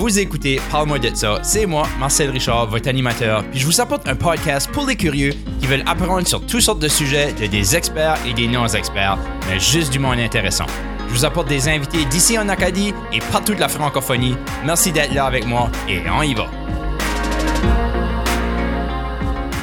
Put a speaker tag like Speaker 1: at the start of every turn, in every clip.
Speaker 1: Vous écoutez Parle-moi de ça. C'est moi, Marcel Richard, votre animateur. Puis je vous apporte un podcast pour les curieux qui veulent apprendre sur toutes sortes de sujets de des experts et des non-experts, mais juste du monde intéressant. Je vous apporte des invités d'ici en Acadie et partout de la francophonie. Merci d'être là avec moi et on y va.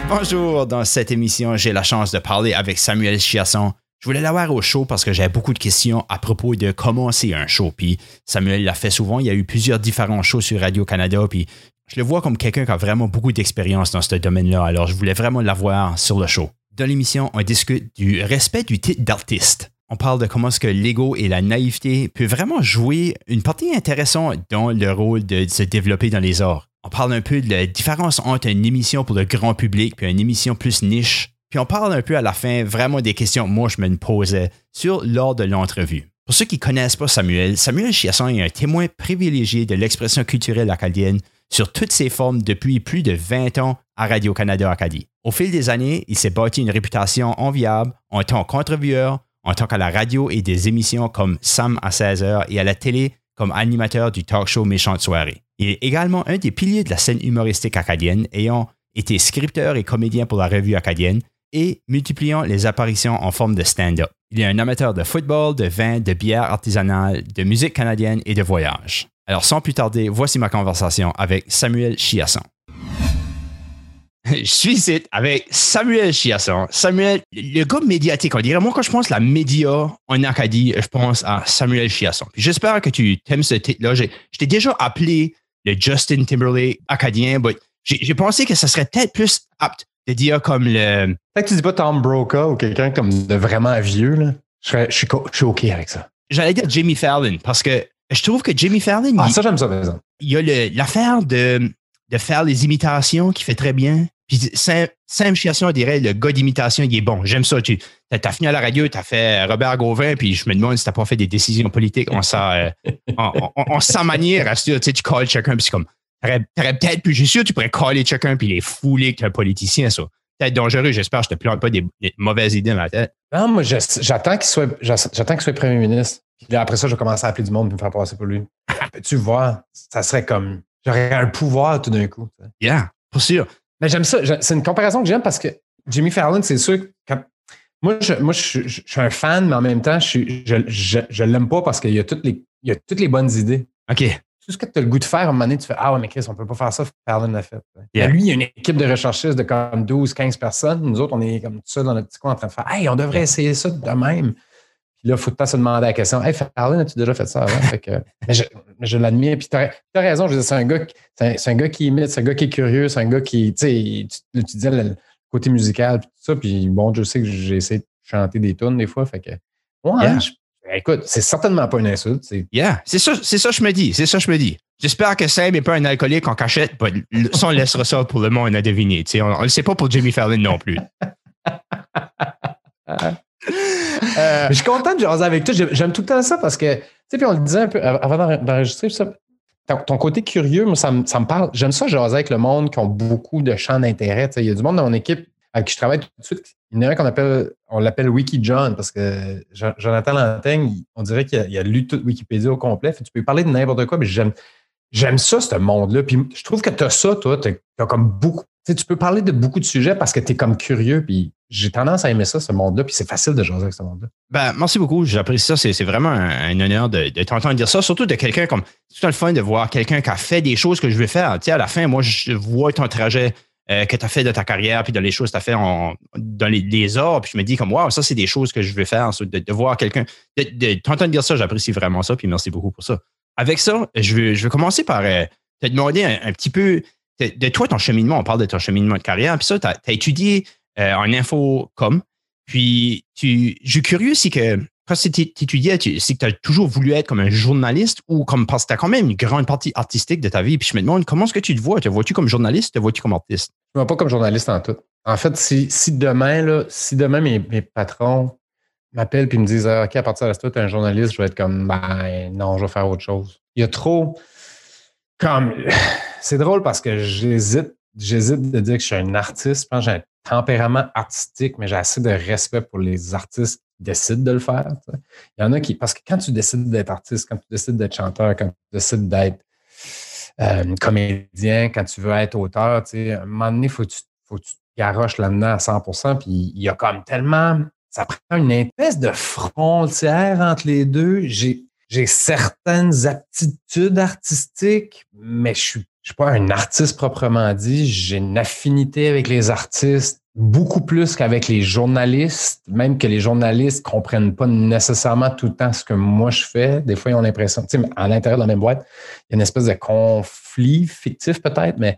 Speaker 1: Bonjour, dans cette émission, j'ai la chance de parler avec Samuel Chiasson. Je voulais l'avoir au show parce que j'avais beaucoup de questions à propos de comment c'est un show. Puis Samuel l'a fait souvent. Il y a eu plusieurs différents shows sur Radio-Canada. Puis je le vois comme quelqu'un qui a vraiment beaucoup d'expérience dans ce domaine-là. Alors je voulais vraiment l'avoir sur le show. Dans l'émission, on discute du respect du titre d'artiste. On parle de comment est-ce que l'ego et la naïveté peuvent vraiment jouer une partie intéressante dans le rôle de se développer dans les arts. On parle un peu de la différence entre une émission pour le grand public et une émission plus niche puis on parle un peu à la fin vraiment des questions que moi je me posais sur lors de l'entrevue. Pour ceux qui ne connaissent pas Samuel, Samuel Chiasson est un témoin privilégié de l'expression culturelle acadienne sur toutes ses formes depuis plus de 20 ans à Radio-Canada Acadie. Au fil des années, il s'est bâti une réputation enviable en tant qu'entrevueur, en tant qu'à la radio et des émissions comme Sam à 16h et à la télé comme animateur du talk show Méchante Soirée. Il est également un des piliers de la scène humoristique acadienne, ayant été scripteur et comédien pour la revue acadienne, et multipliant les apparitions en forme de stand-up. Il est un amateur de football, de vin, de bière artisanale, de musique canadienne et de voyage. Alors sans plus tarder, voici ma conversation avec Samuel Chiasson. Je suis ici avec Samuel Chiasson. Samuel, le gars médiatique, on dirait, moi quand je pense à la média en Acadie, je pense à Samuel Chiasson. J'espère que tu aimes ce titre-là. Je t'ai déjà appelé le Justin Timberlake acadien, mais j'ai pensé que ça serait peut-être plus apte de dire comme le.
Speaker 2: Fait que tu dis pas Tom Brokaw ou quelqu'un comme de vraiment vieux, là. Je, suis, je OK avec ça.
Speaker 1: J'allais dire Jimmy Fallon parce que je trouve que Jimmy Fallon.
Speaker 2: Ah, ça, j'aime ça, par exemple.
Speaker 1: Il y a l'affaire de, de faire les imitations qui fait très bien. Puis Sam Chiasson, on dirait, le gars d'imitation, il est bon. J'aime ça. Tu as, fini à la radio, tu as fait Robert Gauvin, puis je me demande si tu n'as pas fait des décisions politiques en sa, euh, sa manière. Tu, sais, tu calls chacun, puis c'est comme, T'aurais peut-être, plus, je suis sûr, tu pourrais caler chacun puis les fouler que un politicien, ça. Peut-être dangereux, j'espère, je te plante pas des, mauvaises idées dans la tête.
Speaker 2: Non, moi, j'attends qu'il soit, j'attends qu'il soit premier ministre. Puis après ça, je vais commencer à appeler du monde pour me faire passer pour lui. tu vois, ça serait comme, j'aurais un pouvoir tout d'un coup.
Speaker 1: Yeah, pour sûr.
Speaker 2: Mais j'aime ça. C'est une comparaison que j'aime parce que Jimmy Fallon, c'est sûr, moi, je, moi je, suis un fan, mais en même temps, je, je, je, l'aime pas parce qu'il y a toutes les, il y a toutes les bonnes idées.
Speaker 1: OK
Speaker 2: tout ce que tu as le goût de faire, à un moment donné, tu fais Ah ouais, mais Chris, on ne peut pas faire ça, Fallon l'a fait. Lui, il y a une équipe de recherchistes de comme 12, 15 personnes. Nous autres, on est comme tout ça dans notre petit coin en train de faire Hey, on devrait essayer ça de même. Puis là, il faut pas se demander la question Hey, Fallon, as-tu déjà fait ça avant? fait que, mais je, je l'admire. Puis tu as, raison, je veux dire, c'est un, gars, c'est un, gars qui imite, c'est un gars qui est curieux, c'est un gars qui, tu sais, tu, disais le, côté musical, puis tout ça. Puis bon, je sais que j'ai essayé de chanter des tunes des fois. Fait que, ouais, je, Écoute, c'est certainement pas une insulte. C'est...
Speaker 1: Yeah, c'est ça, c'est ça que je me dis. C'est ça que je me dis. J'espère que Sam n'est pas un alcoolique en cachette. ça, on laissera ça pour le monde à deviner. On ne le sait pas pour Jimmy Fallon non plus.
Speaker 2: Euh, je suis content de jaser avec toi. J'aime tout le temps ça parce que, tu sais, puis on le disait un peu avant d'enregistrer, ça, ton, côté curieux, moi, ça, me, ça me parle. J'aime ça jaser avec le monde qui ont beaucoup de champs d'intérêt. Il y a du monde dans mon équipe avec qui je travaille tout de suite. Il y en a un qu'on appelle, on l'appelle Wiki John parce que Jonathan Lantaigne, on dirait qu'il a, lu toute Wikipédia au complet. tu peux parler de n'importe quoi, mais j'aime, j'aime ça, ce monde-là. Puis je trouve que tu as ça, toi, tu comme beaucoup. Tu, peux parler de beaucoup de sujets parce que tu es comme curieux. Puis j'ai tendance à aimer ça, ce monde-là. Puis c'est facile de jaser avec ce monde-là.
Speaker 1: Ben, merci beaucoup. J'apprécie ça. C'est, vraiment un, honneur de, de, t'entendre dire ça. Surtout de quelqu'un comme. C'est tout le fun de voir quelqu'un qui a fait des choses que je veux faire. Tu à la fin, moi, je vois ton trajet euh, que tu as fait de ta carrière, puis dans les choses que tu as fait dans les, les, arts, puis je me dis comme, wow, ça, c'est des choses que je veux faire, de, voir quelqu'un, de, de dire ça, j'apprécie vraiment ça, puis merci beaucoup pour ça. Avec ça, je veux, je veux commencer par euh, te demander un, petit peu de, toi, ton cheminement, on parle de ton cheminement de carrière, puis ça, tu as, étudié euh, en info com, puis tu, je suis curieux si que quand tu étudiais, c'est que tu as toujours voulu être comme un journaliste ou comme parce que tu as quand même une grande partie artistique de ta vie. Puis je me demande comment est-ce que tu te vois? Te vois-tu comme journaliste? Te vois-tu comme artiste?
Speaker 2: Je ne vois pas comme journaliste en tout. En fait, si, demain, là, si demain mes, patrons m'appellent et me disent OK, à partir de là, tu es un journaliste, je vais être comme ben non, je vais faire autre chose. Il y a trop comme c'est drôle parce que j'hésite, j'hésite de dire que je suis un artiste. Je pense que j'ai un tempérament artistique, mais j'ai assez de respect pour les artistes décide de le faire. Il y en a qui. Parce que quand tu décides d'être artiste, quand tu décides d'être chanteur, quand tu décides d'être euh, comédien, quand tu veux être auteur, à un moment donné, il faut que tu, faut tu garoches là-dedans à 100% puis il y a comme tellement, ça prend une espèce de frontière entre les deux. J'ai, j'ai certaines aptitudes artistiques, mais je suis, je suis pas un artiste proprement dit. J'ai une affinité avec les artistes beaucoup plus qu'avec les journalistes, même que les journalistes comprennent pas nécessairement tout le temps ce que moi je fais. Des fois, ils ont l'impression, tu sais, à l'intérieur de la même boîte, il y a une espèce de conflit fictif peut-être, mais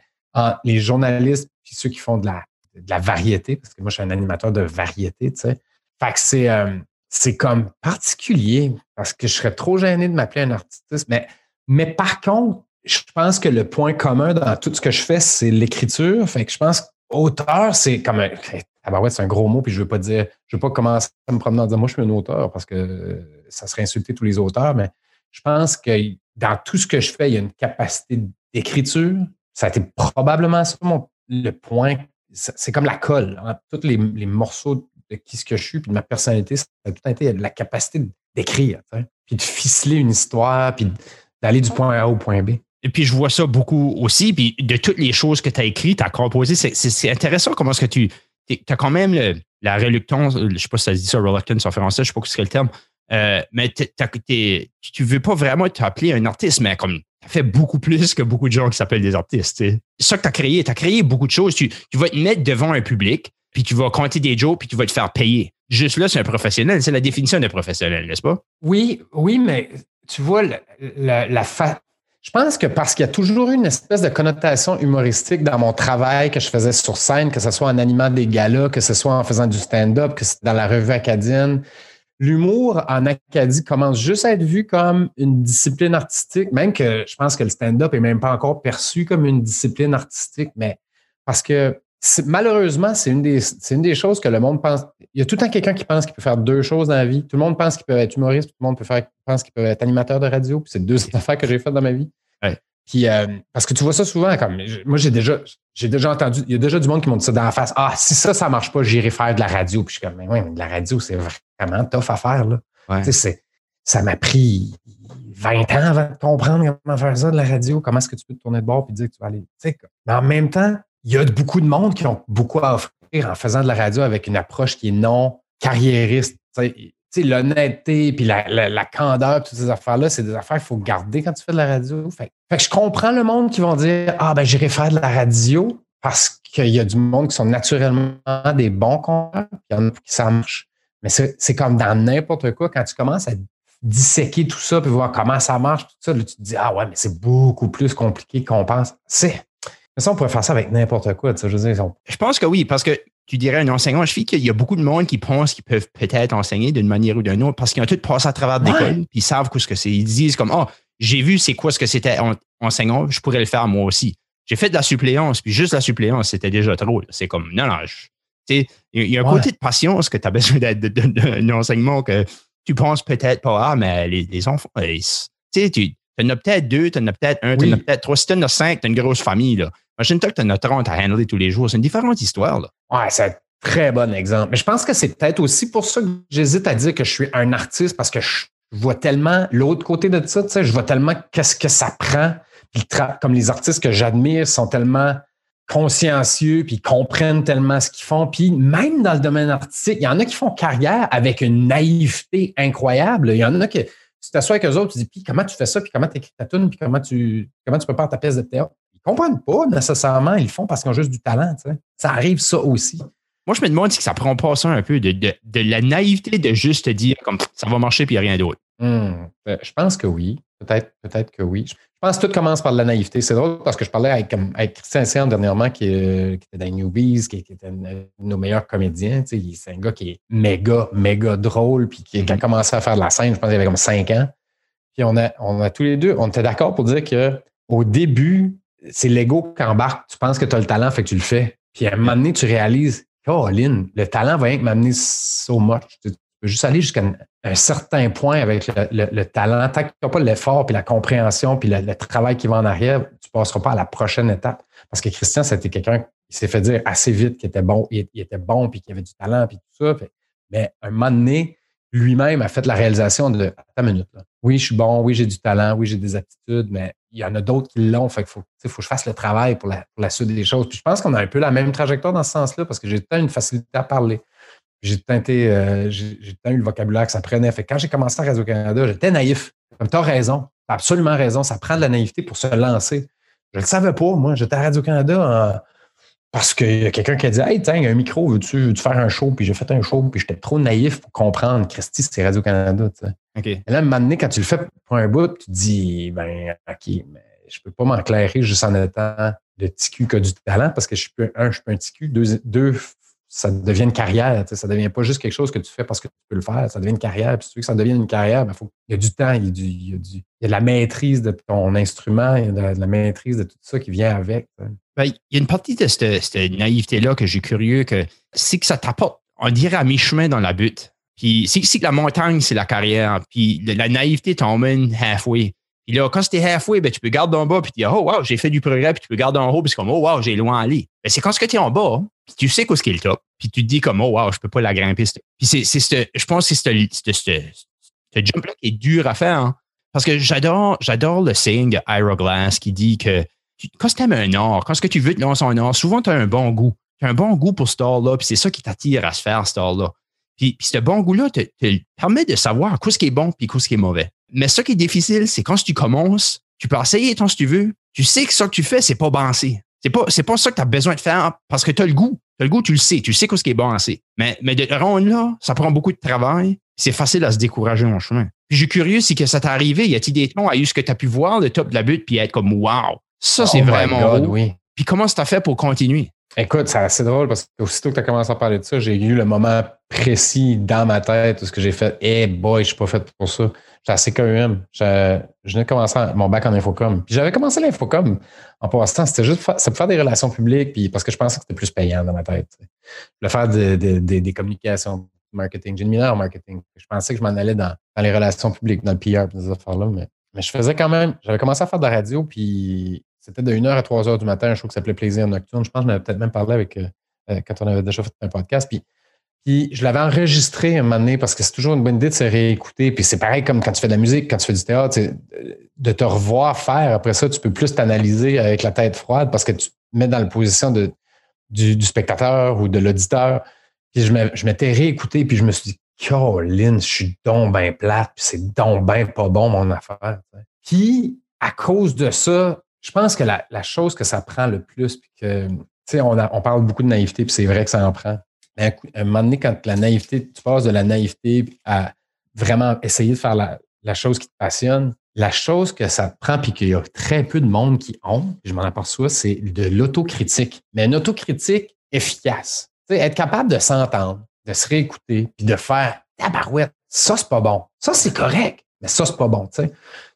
Speaker 2: les journalistes puis ceux qui font de la, de la variété, parce que moi, je suis un animateur de variété, tu sais. Fait que c'est, euh, c'est comme particulier parce que je serais trop gêné de m'appeler un artiste. Mais, mais par contre, je pense que le point commun dans tout ce que je fais, c'est l'écriture. Fait que je pense auteur, c'est comme un. Ouais, c'est un gros mot, puis je veux pas dire, je veux pas commencer à me promener en disant moi je suis un auteur parce que ça serait insulter tous les auteurs, mais je pense que dans tout ce que je fais, il y a une capacité d'écriture. Ça a été probablement ça le point. C'est comme la colle. Hein. Tous les, morceaux de qui ce que je suis, puis de ma personnalité, ça a tout été la capacité d'écrire, puis de ficeler une histoire, puis d'aller du point A au point B.
Speaker 1: Et puis je vois ça beaucoup aussi. Puis de toutes les choses que tu as écrites, tu as composé, c'est intéressant comment est-ce que tu as quand même la reluctance, je ne sais pas si ça se dit ça, reluctance en français, je ne sais pas ce que c'est le terme, euh, mais tu ne veux pas vraiment t'appeler un artiste, mais comme tu fait beaucoup plus que beaucoup de gens qui s'appellent des artistes. C'est ça que tu as créé. Tu as créé beaucoup de choses. Tu, vas te mettre devant un public, puis tu vas compter des jokes, puis tu vas te faire payer. Juste là, c'est un professionnel. C'est la définition d'un professionnel, n'est-ce pas?
Speaker 2: Oui, oui, mais tu vois, la, la, la, je pense que parce qu'il y a toujours eu une espèce de connotation humoristique dans mon travail que je faisais sur scène, que ce soit en animant des galas, que ce soit en faisant du stand-up, que c'est dans la revue acadienne. L'humour en Acadie commence juste à être vu comme une discipline artistique, même que je pense que le stand-up est même pas encore perçu comme une discipline artistique, mais parce que malheureusement, c'est une, des, une des choses que le monde pense. Il y a tout le temps quelqu'un qui pense qu'il peut faire deux choses dans la vie. Tout le monde pense qu'il peut être humoriste, tout le monde peut faire, pense qu'il peut être animateur de radio. c'est deux affaires que j'ai faites dans ma vie. Puis, euh, parce que tu vois ça souvent, comme moi, j'ai déjà, j'ai déjà entendu, il y a déjà du monde qui m'ont dit ça dans la face. Ah, si ça, ça marche pas, j'irai faire de la radio. Puis je suis comme, mais oui, mais de la radio, c'est vraiment tough à faire. Là. ça m'a pris 20 ans avant de comprendre comment faire ça de la radio. Comment est-ce que tu peux te tourner de bord et dire que tu vas aller. Mais en même temps, il y a beaucoup de monde qui ont beaucoup à offrir en faisant de la radio avec une approche qui est non carriériste. L'honnêteté, puis la, la, candeur, toutes ces affaires-là, c'est des affaires qu'il faut garder quand tu fais de la radio. Fait, que je comprends le monde qui vont dire Ah, ben, j'irai faire de la radio parce qu'il y a du monde qui sont naturellement des bons compteurs, puis il y en a qui ça marche. Mais c'est comme dans n'importe quoi, quand tu commences à disséquer tout ça, puis voir comment ça marche, tout ça, là, tu te dis Ah ouais, mais c'est beaucoup plus compliqué qu'on pense. C'est mais ça, on pourrait faire ça avec n'importe quoi. Je, veux dire,
Speaker 1: je pense que oui, parce que tu dirais un enseignant, je sais qu'il y a beaucoup de monde qui pensent qu'ils peuvent peut-être enseigner d'une manière ou d'une autre parce qu'ils ont tout passé à travers l'école, puis ils savent ce que c'est. Ils disent comme Oh, j'ai vu c'est quoi ce que c'était enseignant, je pourrais le faire moi aussi. J'ai fait de la suppléance, puis juste la suppléance, c'était déjà trop. C'est comme non, non, il y a un côté de patience que tu as besoin d'être d'un enseignement que tu penses peut-être pas, ah, mais les, les enfants, tu tu tu en as peut-être deux, tu en as peut-être un, tu en as peut-être trois. Si tu en as cinq, tu as une grosse famille. Là. Imagine-toi que tu en as 30 à handler tous les jours. C'est une différente histoire. Là.
Speaker 2: Ouais, c'est un très bon exemple. Mais je pense que c'est peut-être aussi pour ça que j'hésite à dire que je suis un artiste parce que je vois tellement l'autre côté de ça. Tu sais, je vois tellement qu'est-ce que ça prend. Puis, comme les artistes que j'admire sont tellement consciencieux, puis comprennent tellement ce qu'ils font. Puis même dans le domaine artistique, il y en a qui font carrière avec une naïveté incroyable. Il y en a qui, tu t'assois avec eux autres, tu dis, puis comment tu fais ça, puis comment tu écris ta tune, puis comment tu, comment tu prépares ta pièce de théâtre? Ils ne comprennent pas nécessairement, ils le font parce qu'ils ont juste du talent. Ça arrive ça aussi.
Speaker 1: Moi, je me demande si ça prend pas ça un peu de, de, la naïveté de juste te dire comme ça va marcher puis rien d'autre.
Speaker 2: Hmm. Ben, je pense que oui. Peut-être peut que oui. Je pense que tout commence par de la naïveté. C'est drôle parce que je parlais avec, avec Christian Sian dernièrement, qui, était dans Newbies, qui, qui était un de nos meilleurs comédiens. C'est un gars qui est méga, méga drôle, puis qui, a mm-hmm. commencé à faire de la scène, je pense qu'il avait comme cinq ans. Puis on a, on a tous les deux, on était d'accord pour dire que au début, c'est l'ego qui embarque. Tu penses que tu as le talent, fait que tu le fais. Puis à un moment donné, tu réalises, Caroline, le talent va rien que m'amener so much. Tu peux juste aller jusqu'à un certain point avec le, talent. Tant que tu n'as pas l'effort, puis la compréhension, puis le, travail qui va en arrière, tu ne passeras pas à la prochaine étape. Parce que Christian, c'était quelqu'un qui s'est fait dire assez vite qu'il était bon, il, était bon, puis qu'il avait du talent, puis tout ça. Mais un moment donné, lui-même a fait la réalisation de ta minute. Là. Oui, je suis bon, oui, j'ai du talent, oui, j'ai des aptitudes, mais il y en a d'autres qui l'ont. Fait qu'il faut, faut que je fasse le travail pour la, pour la suite des choses. Puis je pense qu'on a un peu la même trajectoire dans ce sens-là parce que j'ai tant une facilité à parler. J'ai tant, euh, j'ai eu le vocabulaire que ça prenait. Fait quand j'ai commencé à Radio-Canada, j'étais naïf. Comme tu as raison, tu as absolument raison. Ça prend de la naïveté pour se lancer. Je ne le savais pas, moi. J'étais à Radio-Canada parce qu'il y a quelqu'un qui a dit Hey, tiens, un micro, veux-tu faire un show? Puis j'ai fait un show, puis j'étais trop naïf pour comprendre. Christy, c'est Radio-Canada. Et là, un moment donné, quand tu le fais pour un bout, tu te dis Ben, OK, mais je peux pas m'enclairer juste en étant le ticu qui a du talent parce que je suis un, je suis un ticu. Deux, deux ça devient une carrière. Ça ne devient pas juste quelque chose que tu fais parce que tu peux le faire. Ça devient une carrière. Puis tu veux que ça devienne une carrière, ben, il y a du temps, il y a, du, il, y a y a de la maîtrise de ton instrument, il y a de la, maîtrise de tout ça qui vient avec.
Speaker 1: Ben, il y a une partie de cette, naïveté-là que j'ai curieux que c'est que ça t'apporte, on dirait à mi-chemin dans la butte. Puis c'est que la montagne, c'est la carrière. Puis la naïveté t'emmène halfway. Puis là, quand c'était halfway, ben, tu peux garder en bas, puis tu dis, oh, wow, j'ai fait du progrès, puis tu peux garder en haut, puis c'est comme, oh, wow, j'ai loin à aller. Ben, c'est quand ce que tu es en bas, puis tu sais quoi ce qui est le top, puis tu te dis comme, oh, wow, je peux pas la grimper. Puis c'est, c'est je pense que c'est ce, jump-là qui est dur à faire. Hein. Parce que j'adore, j'adore le saying de Ira Glass qui dit que quand tu aimes un art, quand ce que tu veux te lancer un art, souvent tu as un bon goût. Tu as un bon goût pour ce art-là, puis c'est ça qui t'attire à se faire, ce art-là. Puis, puis ce bon goût-là te, te, permet de savoir quoi ce qui est bon puis quoi ce qui est mauvais. Mais ce qui est difficile, c'est quand tu commences, tu peux essayer tant si tu veux. Tu sais que ce que tu fais, c'est pas bancé. C'est pas, c'est pas ça que tu as besoin de faire parce que tu as le goût. Tu as le goût, tu le sais. Tu sais quoi ce qui est bancé. Mais, mais de rendre là, ça prend beaucoup de travail. C'est facile à se décourager en chemin. Puis je suis curieux si que ça t'est arrivé. Y a-t-il des temps à eu ce que tu as pu voir le top de la butte puis être comme wow, ça c'est oh vraiment beau. Oui. Puis comment ça t'a fait pour continuer?
Speaker 2: Écoute, c'est assez drôle parce que aussitôt que tu as commencé à parler de ça, j'ai eu le moment précis dans ma tête où ce que j'ai fait, eh boy, je suis pas fait pour ça. J'étais assez QM. Je, je venais de commencer mon bac en infocom. Puis j'avais commencé l'infocom en passant. C'était juste pour faire, des relations publiques, puis parce que je pensais que c'était plus payant dans ma tête. Le faire des communications marketing. J'ai une mineure en marketing. Je pensais que je m'en allais dans, les relations publiques, dans le PR, des affaires-là. Mais, mais je faisais quand même. J'avais commencé à faire de la radio, puis c'était de 1h à 3h du matin, un show qui s'appelait Plaisir Nocturne. Je pense que je m'avais peut-être même parlé avec euh, euh, quand on avait déjà fait un podcast. Puis puis je l'avais enregistré un moment donné parce que c'est toujours une bonne idée de se réécouter. Puis c'est pareil comme quand tu fais de la musique, quand tu fais du théâtre, de te revoir faire. Après ça, tu peux plus t'analyser avec la tête froide parce que tu te mets dans la position de, du, spectateur ou de l'auditeur. Puis je m'étais réécouté, puis je me suis dit, Caroline, je suis donc bien plate, puis c'est donc bien pas bon mon affaire. Puis à cause de ça, je pense que la, chose que ça prend le plus, puis que, tu sais, on, parle beaucoup de naïveté, puis c'est vrai que ça en prend à un moment donné, quand la naïveté, tu passes de la naïveté à vraiment essayer de faire la, chose qui te passionne, la chose que ça prend, puis qu'il y a très peu de monde qui ont, je m'en aperçois, c'est de l'autocritique. Mais une autocritique efficace. être capable de s'entendre, de se réécouter, puis de faire tabarouette, ça, c'est pas bon. Ça, c'est correct, mais ça, c'est pas bon.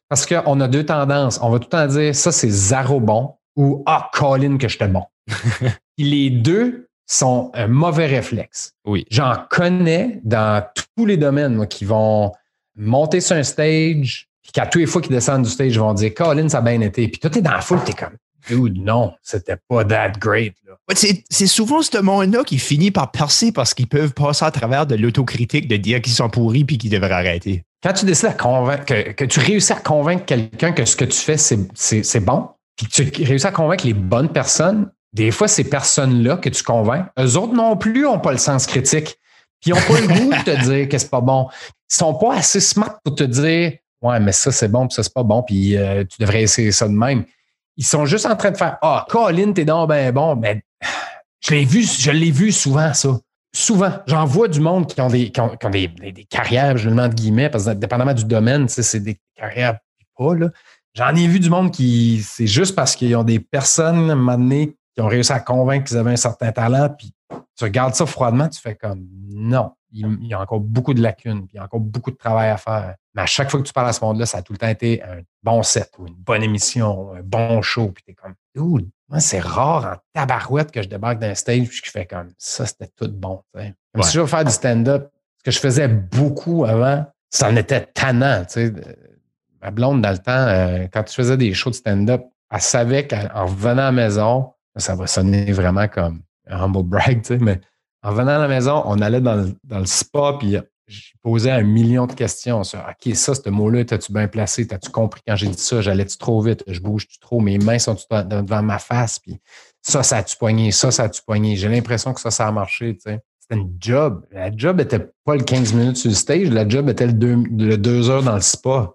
Speaker 2: Parce qu'on a deux tendances. On va tout le temps dire ça, c'est zéro bon ou Ah, Colin, que j'étais bon. les deux sont un mauvais réflexe.
Speaker 1: Oui.
Speaker 2: J'en connais dans tous les domaines, moi, qui vont monter sur un stage, puis qu'à tous les fois qu'ils descendent du stage, ils vont dire Colin, ça a bien été. Puis toi, t'es dans la foule, t'es comme Dude, non, c'était pas that great.
Speaker 1: C'est souvent ce monde-là qui finit par percer parce qu'ils peuvent passer à travers de l'autocritique de dire qu'ils sont pourris puis qu'ils devraient arrêter.
Speaker 2: Quand tu décides à convaincre, que, que tu réussis à convaincre quelqu'un que ce que tu fais, c'est bon, puis que tu réussis à convaincre les bonnes personnes, des fois, ces personnes-là que tu convaincs, eux autres non plus n'ont pas le sens critique. Puis ils n'ont pas le goût de te dire que c'est pas bon. Ils sont pas assez smart pour te dire Ouais, mais ça, c'est bon, puis ça, c'est pas bon, puis euh, tu devrais essayer ça de même. Ils sont juste en train de faire Ah, Colin, t'es donc ben bon. Mais je l'ai vu, je l'ai vu souvent, ça. Souvent. J'en vois du monde qui ont des, qui ont, des, des, carrières, je le demande guillemets, parce que dépendamment du domaine, c'est des carrières pas, là. J'en ai vu du monde qui, c'est juste parce qu'ils ont des personnes, à qui ont réussi à convaincre qu'ils avaient un certain talent, puis tu regardes ça froidement, tu fais comme non, il, y a encore beaucoup de lacunes, puis il y a encore beaucoup de travail à faire. Mais à chaque fois que tu parles à ce monde-là, ça a tout le temps été un bon set ou une bonne émission, un bon show, puis t'es comme, dude, moi, c'est rare en tabarouette que je débarque d'un stage puis je fais comme ça, c'était tout bon. Comme si je veux faire du stand-up, ce que je faisais beaucoup avant, ça en était tannant. Ma blonde, dans le temps, euh, quand tu faisais des shows de stand-up, elle savait qu'en revenant à la maison, ça va sonner vraiment comme un humble brag, mais en venant à la maison, on allait dans le, spa, puis je posais un million de questions sur OK, ça, ce mot-là, t'as-tu bien placé? T'as-tu compris quand j'ai dit ça? J'allais-tu trop vite? Je bouge-tu trop? Mes mains sont devant ma face? Puis ça, ça a-tu poigné? Ça, ça a-tu poigné? J'ai l'impression que ça, ça a marché. C'était une job. La job n'était pas le 15 minutes sur le stage, la job était le 2 heures dans le spa.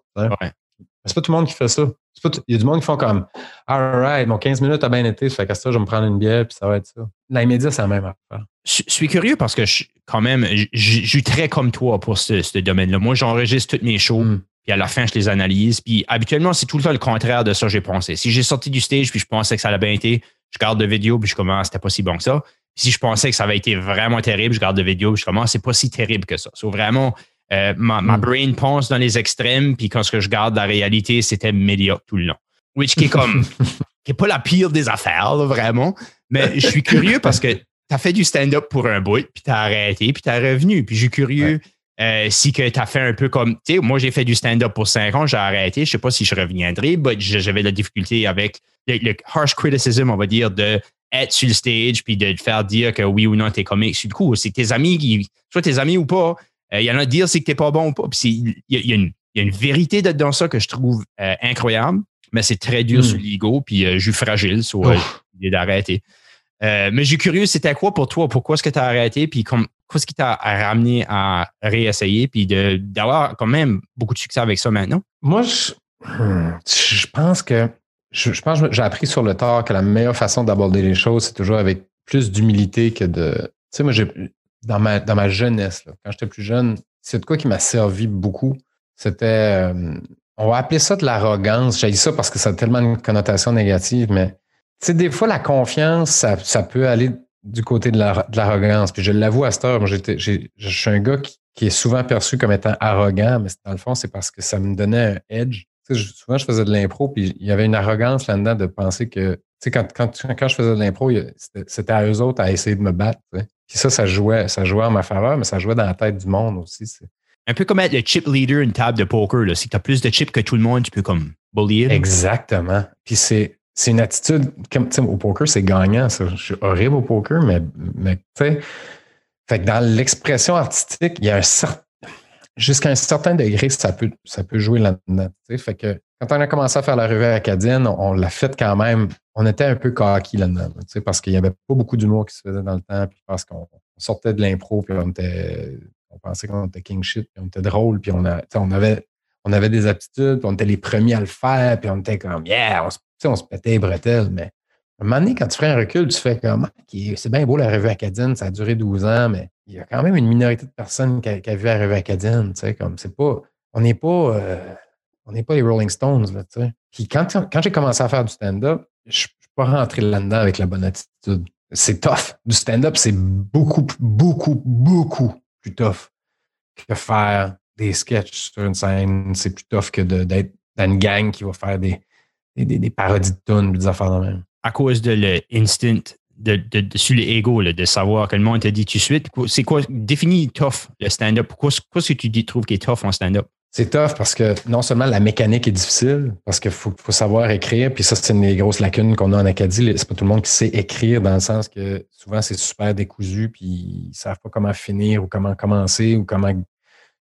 Speaker 2: C'est pas tout le monde qui fait ça. il y a du monde qui font comme Alright, mon 15 minutes a bien été, ça fait que ça, je vais me prendre une bière, puis ça va être ça. L'immédiat, c'est la même affaire.
Speaker 1: Je suis curieux parce que je, quand même, je, suis très comme toi pour ce, domaine-là. Moi, j'enregistre toutes mes shows, hmm. puis à la fin, je les analyse. Puis habituellement, c'est tout le temps le contraire de ça que j'ai pensé. Si j'ai sorti du stage, puis je pensais que ça allait bien été, je garde de vidéo, puis je commence, c'était pas si bon que ça. Puis si je pensais que ça avait été vraiment terrible, je garde de vidéo, puis je commence, c'est pas si terrible que ça. C'est vraiment, euh, ma, hmm. brain pense dans les extrêmes, puis quand ce que je garde la réalité, c'était médiocre tout le long. Which qui est comme, qui est pas la pire des affaires, vraiment. Mais je suis curieux parce que tu as fait du stand-up pour un bout, puis tu as arrêté, puis tu as revenu. Puis je suis curieux euh, si que tu as fait un peu comme, tu sais, moi j'ai fait du stand-up pour cinq ans, j'ai arrêté. Je sais pas si je reviendrai, mais j'avais la difficulté avec le, harsh criticism, on va dire, de être sur le stage, puis de te faire dire que oui ou non, tu es comique. Du coup, c'est tes amis qui, soit tes amis ou pas, euh, il y en a dire c'est que tu n'es pas bon ou pas. il y, a une vérité dans ça que je trouve euh, incroyable, mais c'est très dur hmm. sur l'ego, puis euh, je suis fragile sur l'idée d'arrêter. Mais je suis curieux, c'était quoi pour toi? Pourquoi est-ce que tu as arrêté? Puis qu'est-ce qui t'a ramené à réessayer? Puis d'avoir quand même beaucoup de succès avec ça maintenant?
Speaker 2: Moi, je, je pense que je, pense que j'ai appris sur le tard que la meilleure façon d'aborder les choses, c'est toujours avec plus d'humilité que de. Tu sais, moi, j'ai dans ma, dans ma jeunesse, quand j'étais plus jeune, c'est de quoi qui m'a servi beaucoup. C'était, euh, on va appeler ça de l'arrogance. J'ai dit ça parce que ça a tellement une connotation négative, mais sais, des fois, la confiance, ça, ça peut aller du côté de l'arrogance. Puis je l'avoue à cette heure, moi, je suis un gars qui, est souvent perçu comme étant arrogant, mais dans le fond, c'est parce que ça me donnait un edge. Tu sais, souvent, je faisais de l'impro, puis il y avait une arrogance là-dedans de penser que, tu sais, quand, quand, quand je faisais de l'impro, c'était à eux autres à essayer de me battre. Puis ça, ça jouait, ça jouait en ma faveur, mais ça jouait dans la tête du monde aussi.
Speaker 1: Un peu comme être le chip leader une table de poker. Là. Si tu as plus de chips que tout le monde, tu peux comme bullier.
Speaker 2: Exactement. Puis c'est, c'est une attitude, comme au poker, c'est gagnant. Ça. Je suis horrible au poker, mais, mais tu sais. Fait que dans l'expression artistique, il y a un certain. Jusqu'à un certain degré, ça peut, ça peut jouer là-dedans. Fait que quand on a commencé à faire la revue acadienne, on, l'a fait quand même. On était un peu cocky là-dedans, parce qu'il n'y avait pas beaucoup d'humour qui se faisait dans le temps, puis parce qu'on sortait de l'impro, puis on était. On pensait qu'on était king shit, puis on était drôle, puis on, on, avait, on avait des aptitudes, puis on était les premiers à le faire, puis on était comme Yeah, on se, on se pétait les bretelles, mais à un moment donné, quand tu fais un recul, tu fais comme c'est bien beau la revue acadienne, ça a duré 12 ans, mais il y a quand même une minorité de personnes qui a, vu la revue acadienne, tu sais, comme c'est pas. On n'est pas. Euh, on n'est pas les Rolling Stones, là, tu sais. Puis quand, quand j'ai commencé à faire du stand-up, je ne suis pas rentré là-dedans avec la bonne attitude. C'est tough. Du stand-up, c'est beaucoup, beaucoup, beaucoup plus tough que faire des sketchs sur une scène. C'est plus tough que d'être dans une gang qui va faire des, des, parodies de tunes, des affaires de même.
Speaker 1: À cause de l'instinct de, de, de, sur l'ego, de savoir que le monde te dit tout de suite, c'est quoi, définis tough le stand-up. Pourquoi, ce que tu dis, trouves qui est tough en stand-up?
Speaker 2: C'est tough parce que non seulement la mécanique est difficile, parce qu'il faut, savoir écrire, puis ça, c'est une des grosses lacunes qu'on a en Acadie. C'est pas tout le monde qui sait écrire dans le sens que souvent c'est super décousu, puis ils savent pas comment finir ou comment commencer ou comment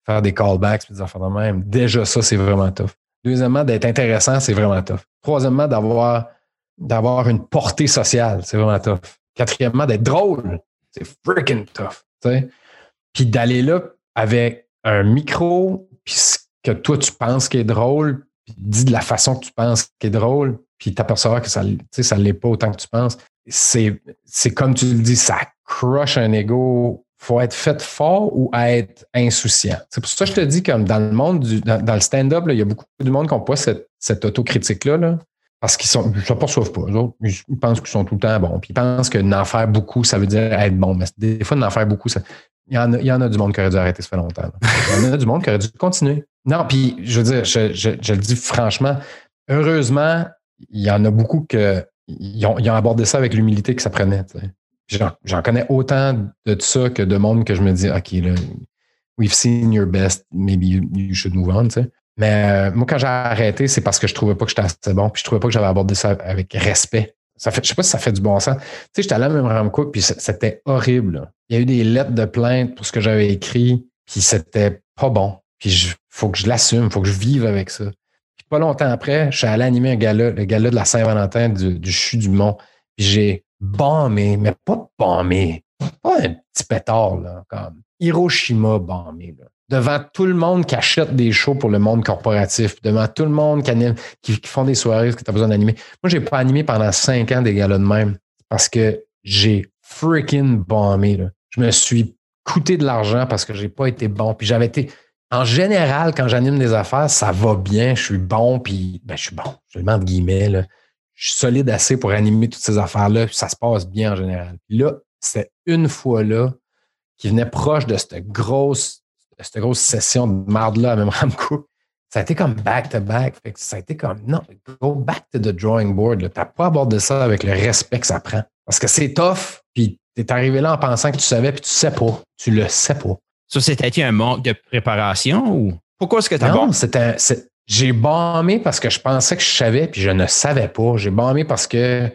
Speaker 2: faire des callbacks, puis des affaires de même. Déjà, ça, c'est vraiment tough. Deuxièmement, d'être intéressant, c'est vraiment tough. Troisièmement, d'avoir, d'avoir une portée sociale, c'est vraiment tough. Quatrièmement, d'être drôle, c'est freaking tough. Puis d'aller là avec un micro, puis ce que toi, tu penses qui est drôle, puis dis de la façon que tu penses qui est drôle, puis t'apercevoir que ça ne l'est pas autant que tu penses. C'est, c'est comme tu le dis, ça crush un ego. Faut être fait fort ou être insouciant. C'est pour ça que je te dis, comme dans le monde, du, dans, le stand-up, il y a beaucoup de monde qui n'ont pas cette, autocritique-là. Là, parce qu'ils ne se perçoivent pas. ils pensent qu'ils sont tout le temps bons. Puis ils pensent que n'en faire beaucoup, ça veut dire être bon. Mais des fois, n'en faire beaucoup, ça, il y, en a, il y en a du monde qui aurait dû arrêter ça fait longtemps. Il y en a du monde qui aurait dû continuer. Non, puis je veux dire, je, le dis franchement, heureusement, il y en a beaucoup qui ont, ils ont abordé ça avec l'humilité que ça prenait. J'en connais autant de ça que de monde que je me dis, OK, là, we've seen your best, maybe you, should move on. Mais euh, moi, quand j'ai arrêté, c'est parce que je trouvais pas que j'étais assez bon, puis je trouvais pas que j'avais abordé ça avec respect. Ça fait, je sais pas si ça fait du bon sens. Tu sais, j'étais allé à même Cook, puis c'était horrible. Il y a eu des lettres de plainte pour ce que j'avais écrit puis c'était pas bon. Puis il faut que je l'assume, faut que je vive avec ça. Puis pas longtemps après, je suis allé animer un gala, le gala de la Saint-Valentin du, du CHU du Mont. Puis j'ai bombé, mais pas bombé, pas un petit pétard, là, comme Hiroshima bombé, là devant tout le monde qui achète des shows pour le monde corporatif, devant tout le monde qui, font des soirées que tu as besoin d'animer. Moi, j'ai pas animé pendant cinq ans des galas de même parce que j'ai freaking bombé. Je me suis coûté de l'argent parce que j'ai pas été bon. Puis j'avais été. En général, quand j'anime des affaires, ça va bien, je suis bon, puis ben, je suis bon, je le de guillemets. Là. Je suis solide assez pour animer toutes ces affaires-là, ça se passe bien en général. Puis là, c'est une fois là qui venait proche de cette grosse cette grosse session de marde-là à même Ramco, ça a été comme back-to-back. Ça a été comme, non, go back to the drawing board. Tu n'as pas abordé ça avec le respect que ça prend. Parce que c'est tough, puis tu es arrivé là en pensant que tu savais, puis tu sais pas. Tu le sais pas.
Speaker 1: Ça, c'était un manque de préparation ou? Pourquoi est-ce que tu as
Speaker 2: Non, c'était. J'ai bombé parce que je pensais que je savais, puis je ne savais pas. J'ai bombé parce que